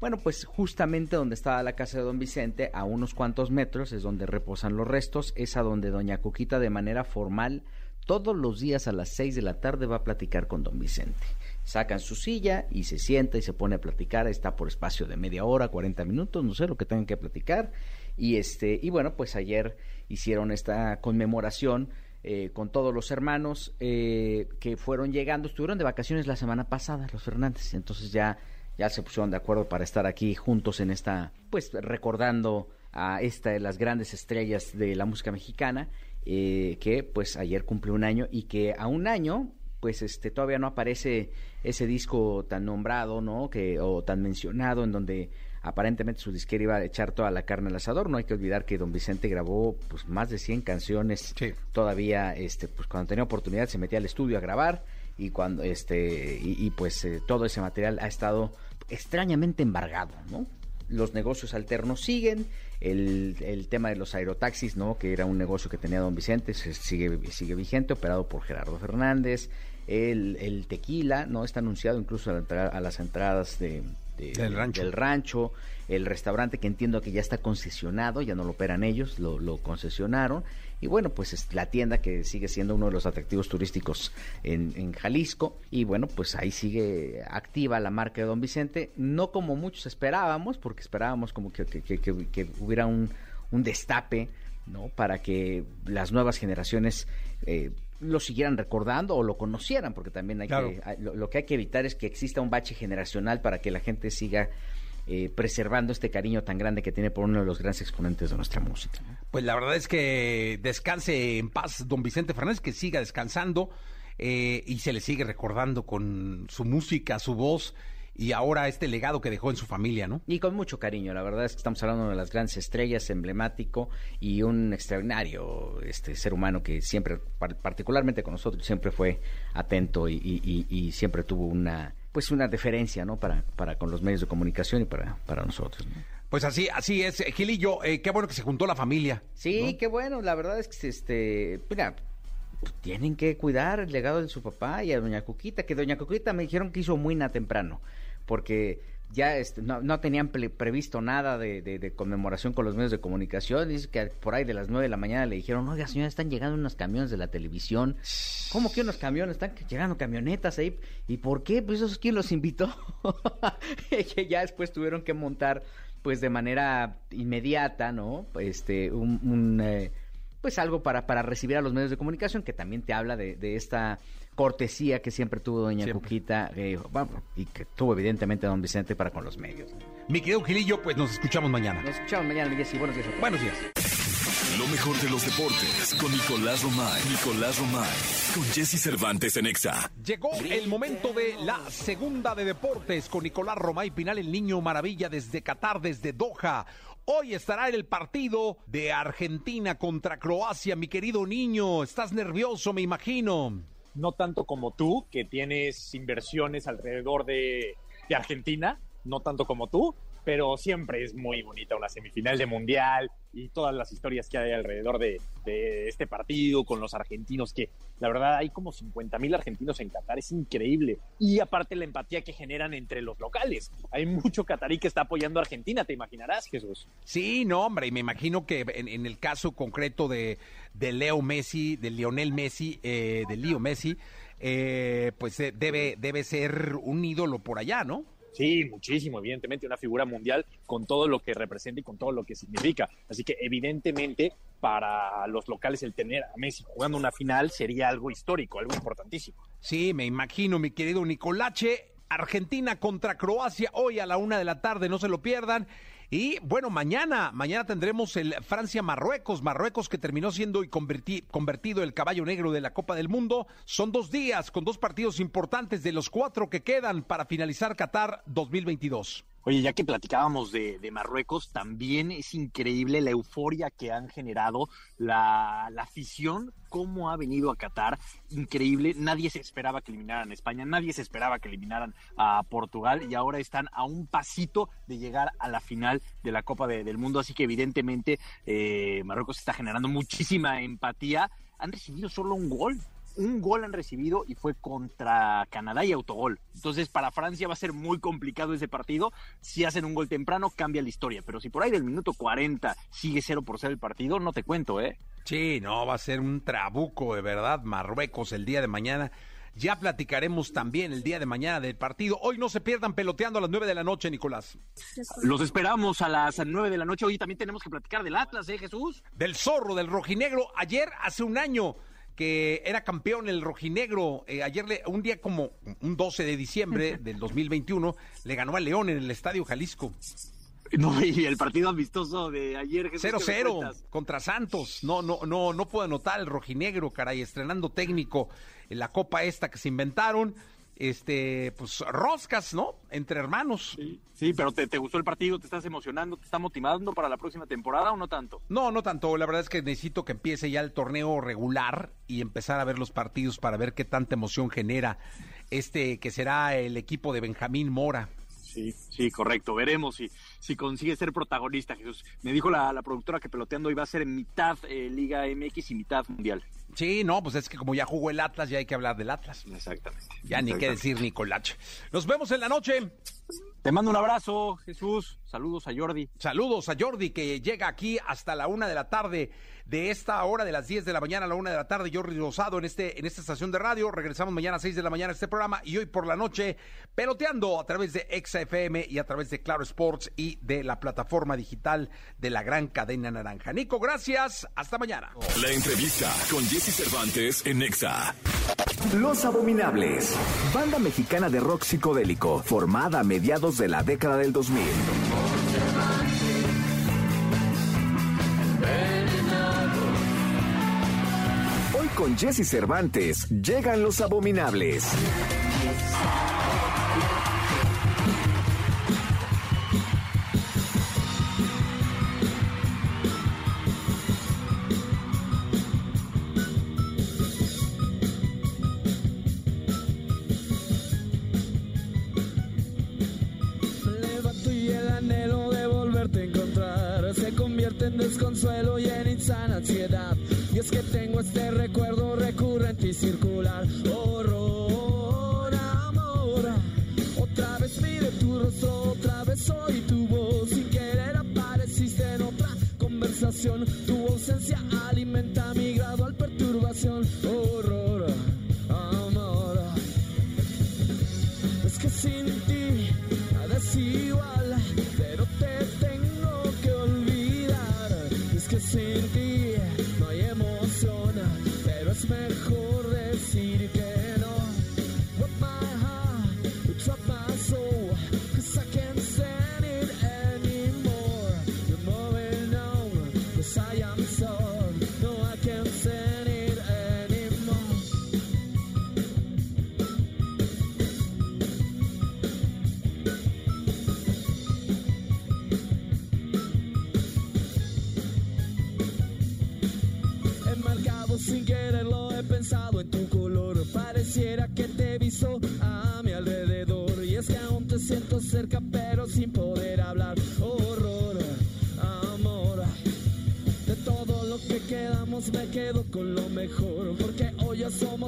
Bueno, pues justamente donde estaba la casa de don Vicente, a unos cuantos metros, es donde reposan los restos, es a donde doña Coquita de manera formal todos los días a las 6 de la tarde va a platicar con don Vicente. Sacan su silla y se sienta y se pone a platicar, está por espacio de media hora, 40 minutos, no sé lo que tengan que platicar. Y este, y bueno, pues ayer hicieron esta conmemoración eh, con todos los hermanos eh, que fueron llegando, estuvieron de vacaciones la semana pasada, los Fernández, entonces ya ya se pusieron de acuerdo para estar aquí juntos en esta, pues recordando a esta de las grandes estrellas de la música mexicana, eh, que pues ayer cumplió un año y que a un año, pues este todavía no aparece ese disco tan nombrado, ¿no? Que o tan mencionado en donde aparentemente su disquera iba a echar toda la carne al asador. No hay que olvidar que don Vicente grabó pues más de 100 canciones. Sí. Todavía, este, pues cuando tenía oportunidad se metía al estudio a grabar y cuando, este, y, y, pues eh, todo ese material ha estado extrañamente embargado, ¿no? Los negocios alternos siguen, el, el tema de los aerotaxis, ¿no? Que era un negocio que tenía don Vicente, se sigue, sigue vigente, operado por Gerardo Fernández. El, el tequila, ¿no? Está anunciado incluso a, la entra- a las entradas de, de- Del rancho. del rancho, el restaurante que entiendo que ya está concesionado, ya no lo operan ellos, lo, lo concesionaron. Y bueno, pues es la tienda que sigue siendo uno de los atractivos turísticos en, en Jalisco. Y bueno, pues ahí sigue activa la marca de Don Vicente. No como muchos esperábamos, porque esperábamos como que, que- que- que- hubiera un, un destape, ¿no? Para que las nuevas generaciones eh, lo siguieran recordando o lo conocieran, porque también hay Claro. que, lo, lo que hay que evitar es que exista un bache generacional para que la gente siga eh, preservando este cariño tan grande que tiene por uno de los grandes exponentes de nuestra música. Pues la verdad es que descanse en paz don Vicente Fernández, que siga descansando eh, y se le sigue recordando con su música, su voz y ahora este legado que dejó en su familia, ¿no? Y con mucho cariño, la verdad es que estamos hablando de las grandes estrellas, emblemático y un extraordinario este ser humano que siempre, par- particularmente con nosotros, siempre fue atento y, y- y- y siempre tuvo una pues una deferencia, ¿no? Para, para con los medios de comunicación y para, para nosotros. ¿no? Pues así, así es, Gilillo, eh, qué bueno que se juntó la familia. Sí, qué bueno, la verdad es que este, mira, pues, tienen que cuidar el legado de su papá y a doña Cuquita, que doña Cuquita me dijeron que hizo muy na temprano, porque ya este, no, no tenían previsto nada de, de- de conmemoración con los medios de comunicación, dice que por ahí de las nueve de la mañana le dijeron, oiga señora, están llegando unos camiones de la televisión, ¿cómo que unos camiones? Están llegando camionetas ahí, ¿y por qué? Pues esos quién los invitó, que *laughs* ya después tuvieron que montar pues de manera inmediata, ¿no? Este, un, un, eh, pues algo para, para recibir a los medios de comunicación, que también te habla de, de esta cortesía que siempre tuvo doña Siempre. Cuquita, eh, y que tuvo evidentemente don Vicente para con los medios. Mi querido Gilillo, pues nos escuchamos mañana. Nos escuchamos mañana, mi Jessy. Buenos días. Buenos días. Lo mejor de los deportes con Nicolás Romay. Nicolás Romay. Con Jesse Cervantes en Exa. Llegó el momento de la segunda de deportes con Nicolás Romay Pinal, el niño maravilla desde Qatar, desde Doha. Hoy estará en el partido de Argentina contra Croacia. Mi querido niño, estás nervioso, me imagino. No tanto como tú, que tienes inversiones alrededor de, Argentina, no tanto como tú, pero siempre es muy bonita una semifinal de mundial y todas las historias que hay alrededor de, este partido con los argentinos, que la verdad hay como 50 mil argentinos en Qatar, es increíble. Y aparte la empatía que generan entre los locales. Hay mucho catarí que está apoyando a Argentina, te imaginarás, Jesús. Sí, no, hombre, y me imagino que en, el caso concreto de, de Leo Messi, de Lionel Messi, eh, de Leo Messi, eh, pues eh, debe, debe ser un ídolo por allá, ¿no? Sí, muchísimo, evidentemente, una figura mundial con todo lo que representa y con todo lo que significa. Así que, evidentemente, para los locales el tener a Messi jugando una final sería algo histórico, algo importantísimo. Sí, me imagino, mi querido Nicolache. Argentina contra Croacia hoy a la una de la tarde, no se lo pierdan. Y bueno, mañana, mañana tendremos el Francia-Marruecos, Marruecos que terminó siendo y converti- convertido el caballo negro de la Copa del Mundo. Son dos días con dos partidos importantes de los cuatro que quedan para finalizar Qatar 2022. Oye, ya que platicábamos de, de Marruecos, también es increíble la euforia que han generado, la, la afición, cómo ha venido a Qatar, increíble, nadie se esperaba que eliminaran a España, nadie se esperaba que eliminaran a Portugal y ahora están a un pasito de llegar a la final de la Copa de- del Mundo, así que evidentemente eh, Marruecos está generando muchísima empatía, han recibido solo un gol, un gol han recibido y fue contra Canadá y autogol. Entonces, para Francia va a ser muy complicado ese partido. Si hacen un gol temprano, cambia la historia. Pero si por ahí del minuto 40 sigue 0 por 0 el partido, no te cuento, ¿eh? Sí, no, va a ser un trabuco de verdad Marruecos el día de mañana. Ya platicaremos también el día de mañana del partido. Hoy no se pierdan peloteando a las nueve de la noche, Nicolás. Los esperamos a las 9 de la noche. Hoy también tenemos que platicar del Atlas, ¿eh, Jesús? Del zorro, del rojinegro. Ayer, hace un año, que era campeón el rojinegro. eh, ayer, le- un día como un 12 de diciembre del 2021, le ganó a León en el Estadio Jalisco. No, y el partido amistoso de ayer, Jesús. ¿qué me 0-0 cuentas? contra Santos. No, no, no, no puedo anotar el rojinegro, caray, estrenando técnico en la copa esta que se inventaron. Este, pues roscas, ¿no? Entre hermanos. Sí, sí, pero te, ¿te gustó el partido? ¿Te estás emocionando? ¿Te está motivando para la próxima temporada o no tanto? No, no tanto. La verdad es que necesito que empiece ya el torneo regular y empezar a ver los partidos para ver qué tanta emoción genera este que será el equipo de Benjamín Mora. Sí, sí, correcto. Veremos si, si consigue ser protagonista, Jesús. Me dijo la, la productora que peloteando iba a ser en mitad eh, Liga MX y mitad Mundial. Sí, no, pues es que como ya jugó el Atlas, ya hay que hablar del Atlas. Exactamente. Ya ni qué decir, Nicolache. Nos vemos en la noche. Te mando un abrazo, Jesús. Saludos a Jordi. Saludos a Jordi que llega aquí hasta la una de la tarde de esta hora de las 10 de la mañana a la una de la tarde. Jordi Rosado en, este, en esta estación de radio. Regresamos mañana a 6 de la mañana a este programa y hoy por la noche peloteando a través de XFM y a través de Claro Sports y de la plataforma digital de la gran cadena naranja. Nico, gracias. Hasta mañana. La entrevista con Jesse Cervantes en Nexa. Los Abominables, banda mexicana de rock psicodélico, formada a mediados de la década del 2000. Con Jesse Cervantes llegan Los Abominables. El anhelo de volverte a encontrar se convierte en desconsuelo y en insana ansiedad. Y es que tengo este recuerdo recurrente y circular. Horror, amor. Otra vez mire tu rostro, otra vez oí tu voz. Sin querer apareciste en otra conversación.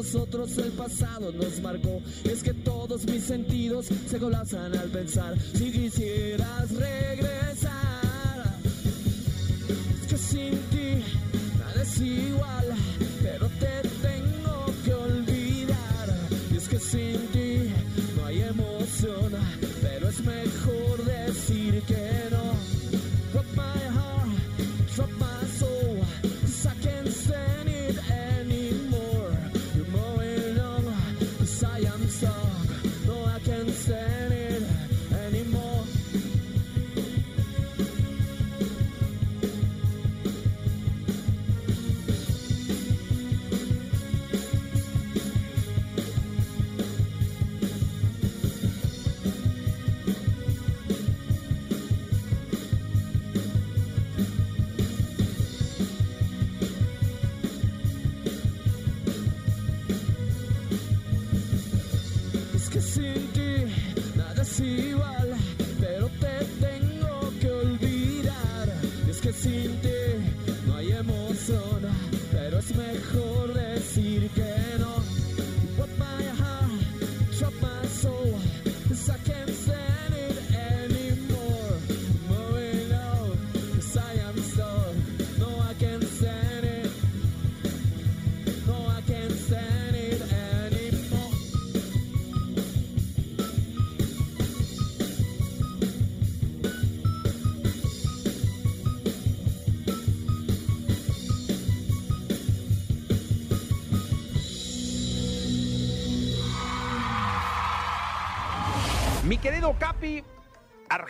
Ya somos otros, el pasado nos marcó. Es que todos mis sentidos se colapsan al pensar. No, I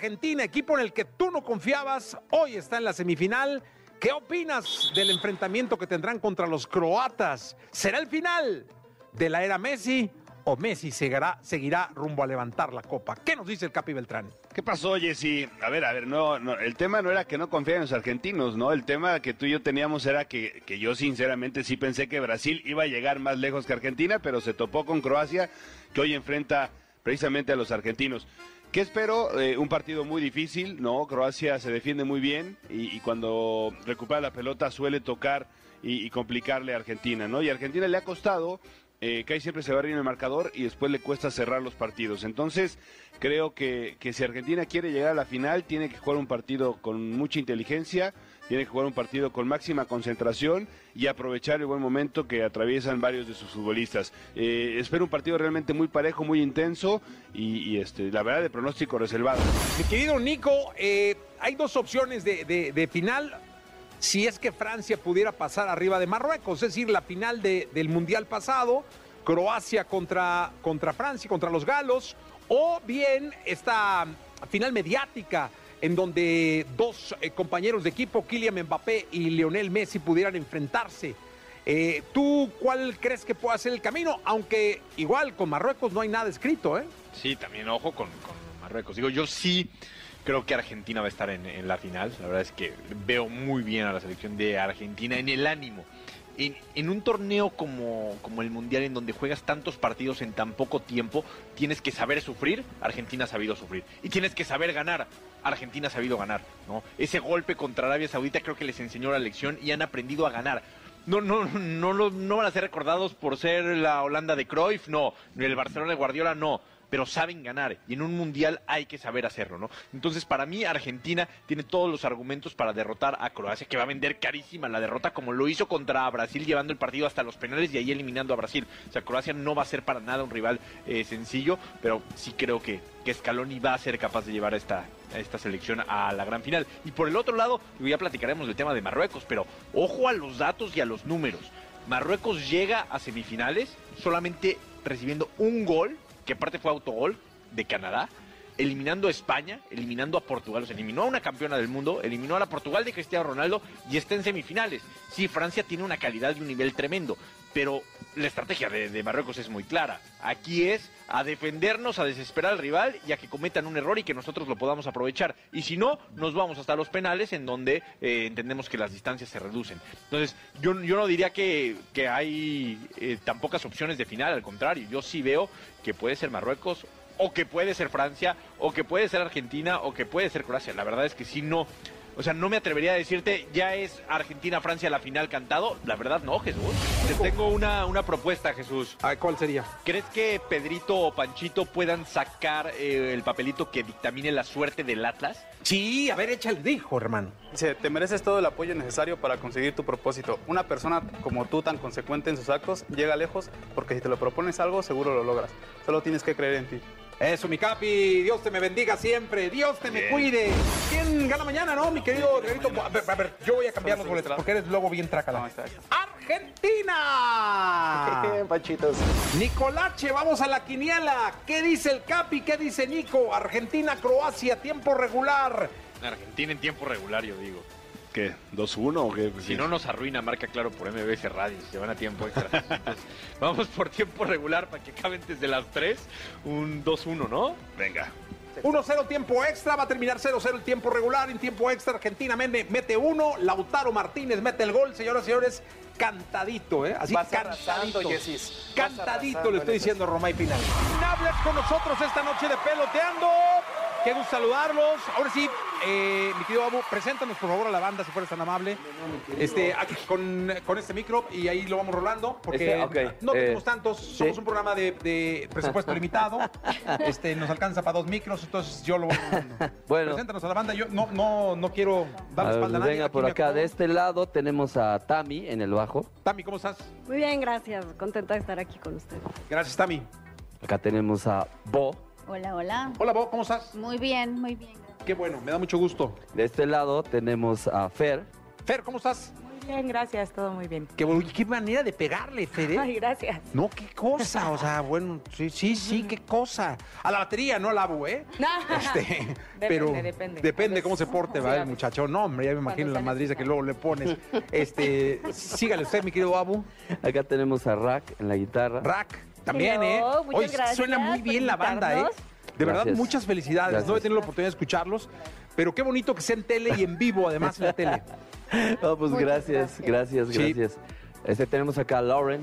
Argentina, equipo en el que tú no confiabas, hoy está en la semifinal. ¿Qué opinas del enfrentamiento que tendrán contra los croatas? ¿Será el final de la era Messi o Messi seguirá, rumbo a levantar la copa? ¿Qué nos dice el Capi Beltrán? ¿Qué pasó, Jessy? A ver, a ver, no, el tema no era que no confiaran en los argentinos, ¿no? El tema que tú y yo teníamos era que, que yo sinceramente sí pensé que Brasil iba a llegar más lejos que Argentina, pero se topó con Croacia, que hoy enfrenta precisamente a los argentinos. ¿Qué espero? Eh, un partido muy difícil, ¿no? Croacia se defiende muy bien y, cuando recupera la pelota suele tocar y, complicarle a Argentina, ¿no? Y a Argentina le ha costado eh, casi siempre se va arriba en el marcador y después le cuesta cerrar los partidos. Entonces, creo que, que si Argentina quiere llegar a la final, tiene que jugar un partido con mucha inteligencia, tiene que jugar un partido con máxima concentración y aprovechar el buen momento que atraviesan varios de sus futbolistas. Eh, espero un partido realmente muy parejo, muy intenso y, este, la verdad de pronóstico reservado. Mi querido Nico, eh, hay dos opciones de, final. Si es que Francia pudiera pasar arriba de Marruecos, es decir, la final de- del Mundial pasado, Croacia contra, contra Francia, contra los galos, o bien esta final mediática en donde dos eh, compañeros de equipo, Kylian Mbappé y Lionel Messi, pudieran enfrentarse. Eh, ¿Tú cuál crees que pueda ser el camino? Aunque igual con Marruecos no hay nada escrito, ¿eh? Sí, también ojo con, Marruecos. Digo, yo sí creo que Argentina va a estar en, en la final. La verdad es que veo muy bien a la selección de Argentina en el ánimo. En, un torneo como, como el Mundial, en donde juegas tantos partidos en tan poco tiempo, tienes que saber sufrir. Argentina ha sabido sufrir. Y tienes que saber ganar. Argentina ha sabido ganar. ¿no? Ese golpe contra Arabia Saudita creo que les enseñó la lección y han aprendido a ganar. No, no, no, no, no van a ser recordados por ser la Holanda de Cruyff, no. El Barcelona de Guardiola, no pero saben ganar y en un mundial hay que saber hacerlo, ¿no? Entonces, para mí, Argentina tiene todos los argumentos para derrotar a Croacia, que va a vender carísima la derrota, como lo hizo contra Brasil, llevando el partido hasta los penales y ahí eliminando a Brasil. O sea, Croacia no va a ser para nada un rival eh, sencillo, pero sí creo que, que Scaloni va a ser capaz de llevar esta, a esta selección a la gran final. Y por el otro lado, ya platicaremos del tema de Marruecos, pero ojo a los datos y a los números. Marruecos llega a semifinales solamente recibiendo un gol, que aparte fue autogol de Canadá, eliminando a España, eliminando a Portugal, o sea, eliminó a una campeona del mundo, eliminó a la Portugal de Cristiano Ronaldo y está en semifinales. Sí, Francia tiene una calidad y un nivel tremendo, pero la estrategia de, Marruecos es muy clara. Aquí es a defendernos, a desesperar al rival y a que cometan un error y que nosotros lo podamos aprovechar. Y si no, nos vamos hasta los penales en donde eh, entendemos que las distancias se reducen. Entonces, yo, yo no diría que, hay eh, tan pocas opciones de final, al contrario, yo sí veo que puede ser Marruecos o que puede ser Francia, o que puede ser Argentina, o que puede ser Croacia. La verdad es que sí no. O sea, no me atrevería a decirte, ya es Argentina-Francia la final cantado. La verdad no, Jesús. Te tengo una, una propuesta, Jesús. ¿Cuál sería? ¿Crees que Pedrito o Panchito puedan sacar eh, el papelito que dictamine la suerte del Atlas? Sí, a ver, échale, dijo, hermano. Dice, te mereces todo el apoyo necesario para conseguir tu propósito. Una persona como tú, tan consecuente en sus actos, llega lejos porque si te lo propones algo, seguro lo logras. Solo tienes que creer en ti. Eso, mi capi. Dios te me bendiga siempre. Dios te me cuide. ¿Quién gana mañana, no, mi querido? A ver, a ver, yo voy a cambiar los boletos porque eres luego bien trácala. ¡Argentina! Bien, Panchitos. Nicolache, vamos a la quiniela. ¿Qué dice el capi? ¿Qué dice Nico? Argentina, Croacia, tiempo regular. Argentina en tiempo regular, yo digo. ¿Qué? ¿2-1 o qué? Si no nos arruina, marca claro por MBS Radio, se van a tiempo extra. *laughs* Entonces, vamos por tiempo regular para que acaben desde las 3, un 2-1, ¿no? Venga. 1-0 tiempo extra, va a terminar 0-0 el tiempo regular. En tiempo extra, Argentina mete, mete uno. Lautaro Martínez mete el gol, señoras y señores. Cantadito, ¿eh? Así Vas cantadito. Yesis. Cantadito le estoy en diciendo a Romay Pinal. Nables con nosotros esta noche de peloteando. Qué gusto saludarlos. Ahora sí, eh, mi querido Abu, preséntanos por favor a la banda, si fueres tan amable. Este, aquí, con, con este micro y ahí lo vamos rolando, porque Este, ok, no eh, tenemos tantos, somos sí. un programa de, de presupuesto *laughs* limitado. Este, nos alcanza para dos micros, entonces yo lo voy rolando. *laughs* Bueno. Preséntanos a la banda, yo no, no, no quiero A darle ver, espalda a nadie. venga aquí por acá, de este lado tenemos a Tami en el bajo. Tami, ¿cómo estás? Muy bien, gracias. Contenta de estar aquí con ustedes. Gracias, Tami. Acá tenemos a Bo. Hola, hola. Hola, Bo, ¿cómo estás? Muy bien, muy bien. Qué bueno, me da mucho gusto. De este lado tenemos a Fer. Fer, ¿cómo estás? Muy bien, gracias, todo muy bien. Qué, manera de pegarle, Fer, ¿eh? Ay, gracias. No, qué cosa, o sea, bueno, sí, sí, sí, qué cosa. A la batería, no al abu, ¿eh? *laughs* Este, *laughs* pero depende. depende cómo se porte, Sí, ¿va? a El veces. muchacho. No, hombre, ya me imagino la madriza que luego le pones. Este, sígale usted, mi querido Abu. Acá tenemos a Rack en la guitarra. Rack, también, Hello, ¿eh? muchas Hoy gracias suena muy bien la banda, ¿eh? De verdad, Gracias. muchas felicidades. Gracias. No he tenido la oportunidad de escucharlos, pero qué bonito que sea en tele y en vivo, además, en la tele. *laughs* Oh, pues gracias, gracias, Sí. gracias. Este tenemos acá a Lauren.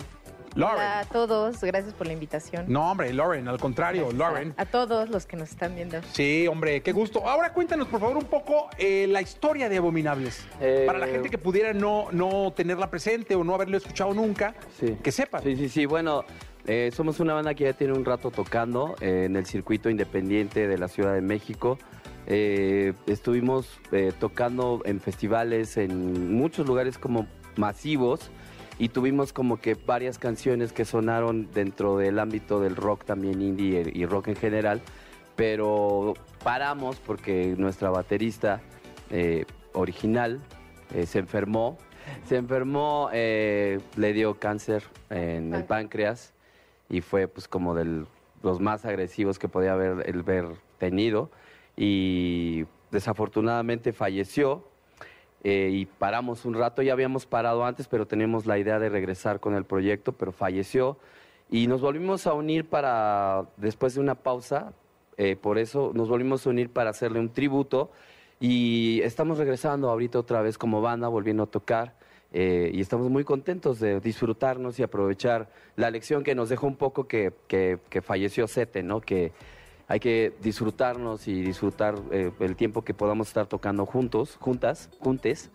Hola a todos, gracias por la invitación. No, hombre, Lauren, al contrario, Lauren. A todos los que nos están viendo. Sí, hombre, qué gusto. Ahora cuéntanos, por favor, un poco eh, la historia de Abominables. Eh, Para la gente que pudiera no, no tenerla presente o no haberlo escuchado nunca, Sí. que sepan. Sí, sí, sí. Bueno, eh, somos una banda que ya tiene un rato tocando eh, en el circuito independiente de la Ciudad de México. Eh, estuvimos tocando en festivales en muchos lugares como masivos y tuvimos como que varias canciones que sonaron dentro del ámbito del rock también indie y rock en general, pero paramos porque nuestra baterista eh, original eh, se enfermó. Se enfermó, eh, le dio cáncer en el páncreas y fue pues como de los más agresivos que podía haber el ver tenido. Y desafortunadamente falleció eh, y paramos un rato, ya habíamos parado antes, pero teníamos la idea de regresar con el proyecto, pero falleció. Y nos volvimos a unir para, después de una pausa, eh, por eso nos volvimos a unir para hacerle un tributo. Y estamos regresando ahorita otra vez como banda, volviendo a tocar. Eh, y estamos muy contentos de disfrutarnos y aprovechar la lección que nos dejó un poco que, que- falleció Sete, ¿no? Que hay que disfrutarnos y disfrutar eh, el tiempo que podamos estar tocando juntos, juntas, juntes.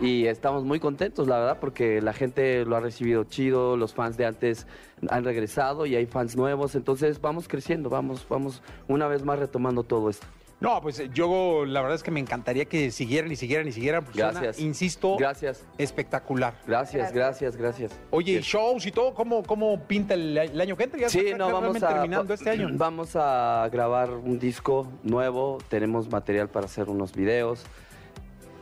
Y estamos muy contentos, la verdad, porque la gente lo ha recibido chido, los fans de antes han regresado y hay fans nuevos, entonces vamos creciendo, vamos, vamos una vez más retomando todo esto. No, pues eh, yo la verdad es que me encantaría que siguieran y siguieran y siguieran. suena, Gracias. insisto, Gracias. espectacular. Gracias, gracias, gracias. Oye, y shows y todo, ¿cómo, cómo pinta el, el año que entra? Ya Sí, está no, vamos a, terminando este año. *clears throat* Vamos a grabar un disco nuevo, tenemos material para hacer unos videos.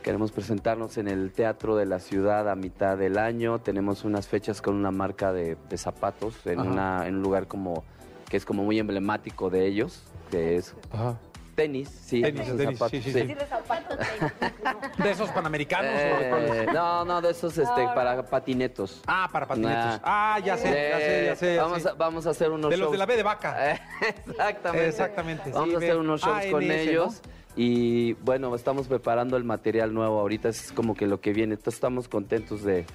Queremos presentarnos en el Teatro de la Ciudad a mitad del año. Tenemos unas fechas con una marca de, de zapatos en, Ajá. una, en un lugar como que es como muy emblemático de ellos, que es tenis, sí, Tenis, esos tenis, zapatos, sí, sí, sí. *laughs* ¿De esos panamericanos? Eh, o no, no, de esos este, para patinetos. Ah, para patinetos. Nah. Ah, ya sé, ya sé, ya sé. Vamos. A, vamos a hacer unos De los shows. de la B de vaca. *laughs* Exactamente. Exactamente, Vamos sí, a hacer unos shows Ah, con ellos. Y bueno, estamos preparando el material nuevo. Ahorita es como que lo que viene. Entonces estamos contentos de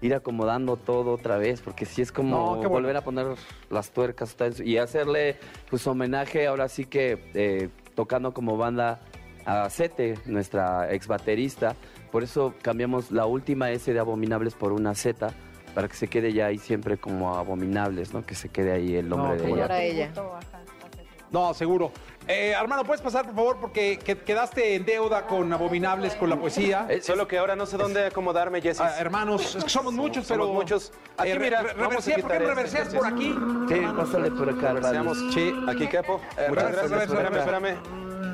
ir acomodando todo otra vez, porque sí es como No, qué bueno. volver a poner las tuercas y hacerle pues homenaje ahora sí que eh, tocando como banda a Sete, nuestra ex baterista. Por eso cambiamos la última S de Abominables por una Z, para que se quede ya ahí siempre como Abominables, ¿no? Que se quede ahí el nombre No, de ella. No, seguro. Eh, hermano, ¿puedes pasar, por favor? Porque que- quedaste en deuda con Abominables, con la poesía. Solo que ahora no sé dónde acomodarme, Jessy. Ah, hermanos, es que somos muchos, pero... Somos muchos. Aquí, Eh, mira, re- vamos a reversea, ¿por qué quitar reverseas este, por aquí? Sí, pásale por acá, Reverseamos. hermano. Sí, aquí quepo. Eh, Muchas gracias. reversa, Espérame, espérame.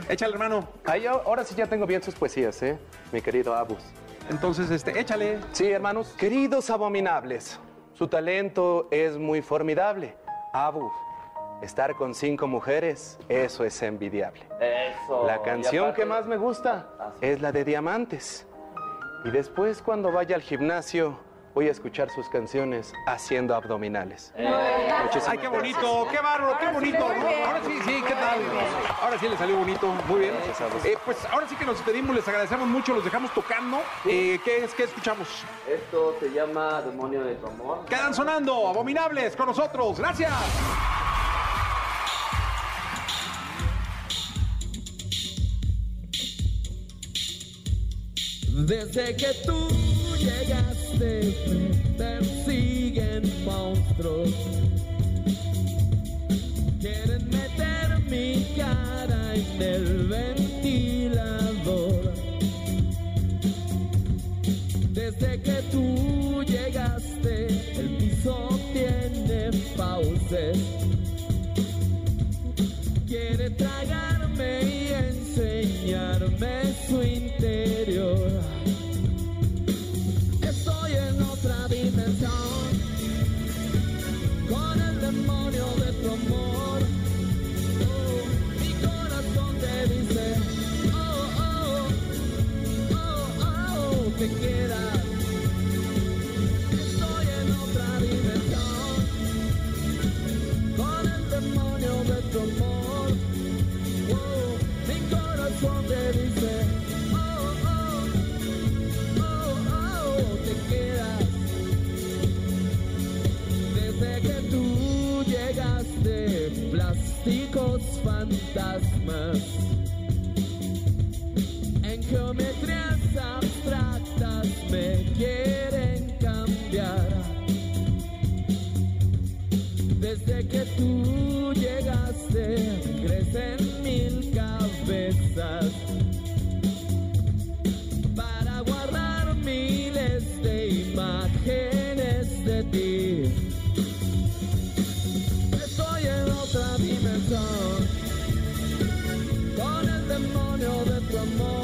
Échale, hermano. Ahí, ahora sí ya tengo bien sus poesías, ¿eh? Mi querido Abus. Entonces, este, échale. Sí, hermanos. Queridos abominables, su talento es muy formidable. Abus, estar con cinco mujeres, eso es envidiable. Eso. La canción aparte- que más me gusta es la de Diamantes. Y después, cuando vaya al gimnasio, voy a escuchar sus canciones haciendo abdominales. Muchísimas Ay, qué bonito, qué bárbaro, qué bonito. Ahora sí, sí, ¿qué tal? Ahora sí le salió bonito, muy bien. Eh, pues ahora sí que nos despedimos, les agradecemos mucho, los dejamos tocando. Eh, ¿qué, es, ¿Qué escuchamos? Esto se llama Demonio de tu amor. Quedan sonando, abominables con nosotros. Gracias. Desde que tú llegaste me persiguen monstruos. Quieren meter mi cara en el ventilador. Desde que tú llegaste el piso tiene fauces. fantasmas, en geometrías abstractas me quieren cambiar. Desde que tú amor.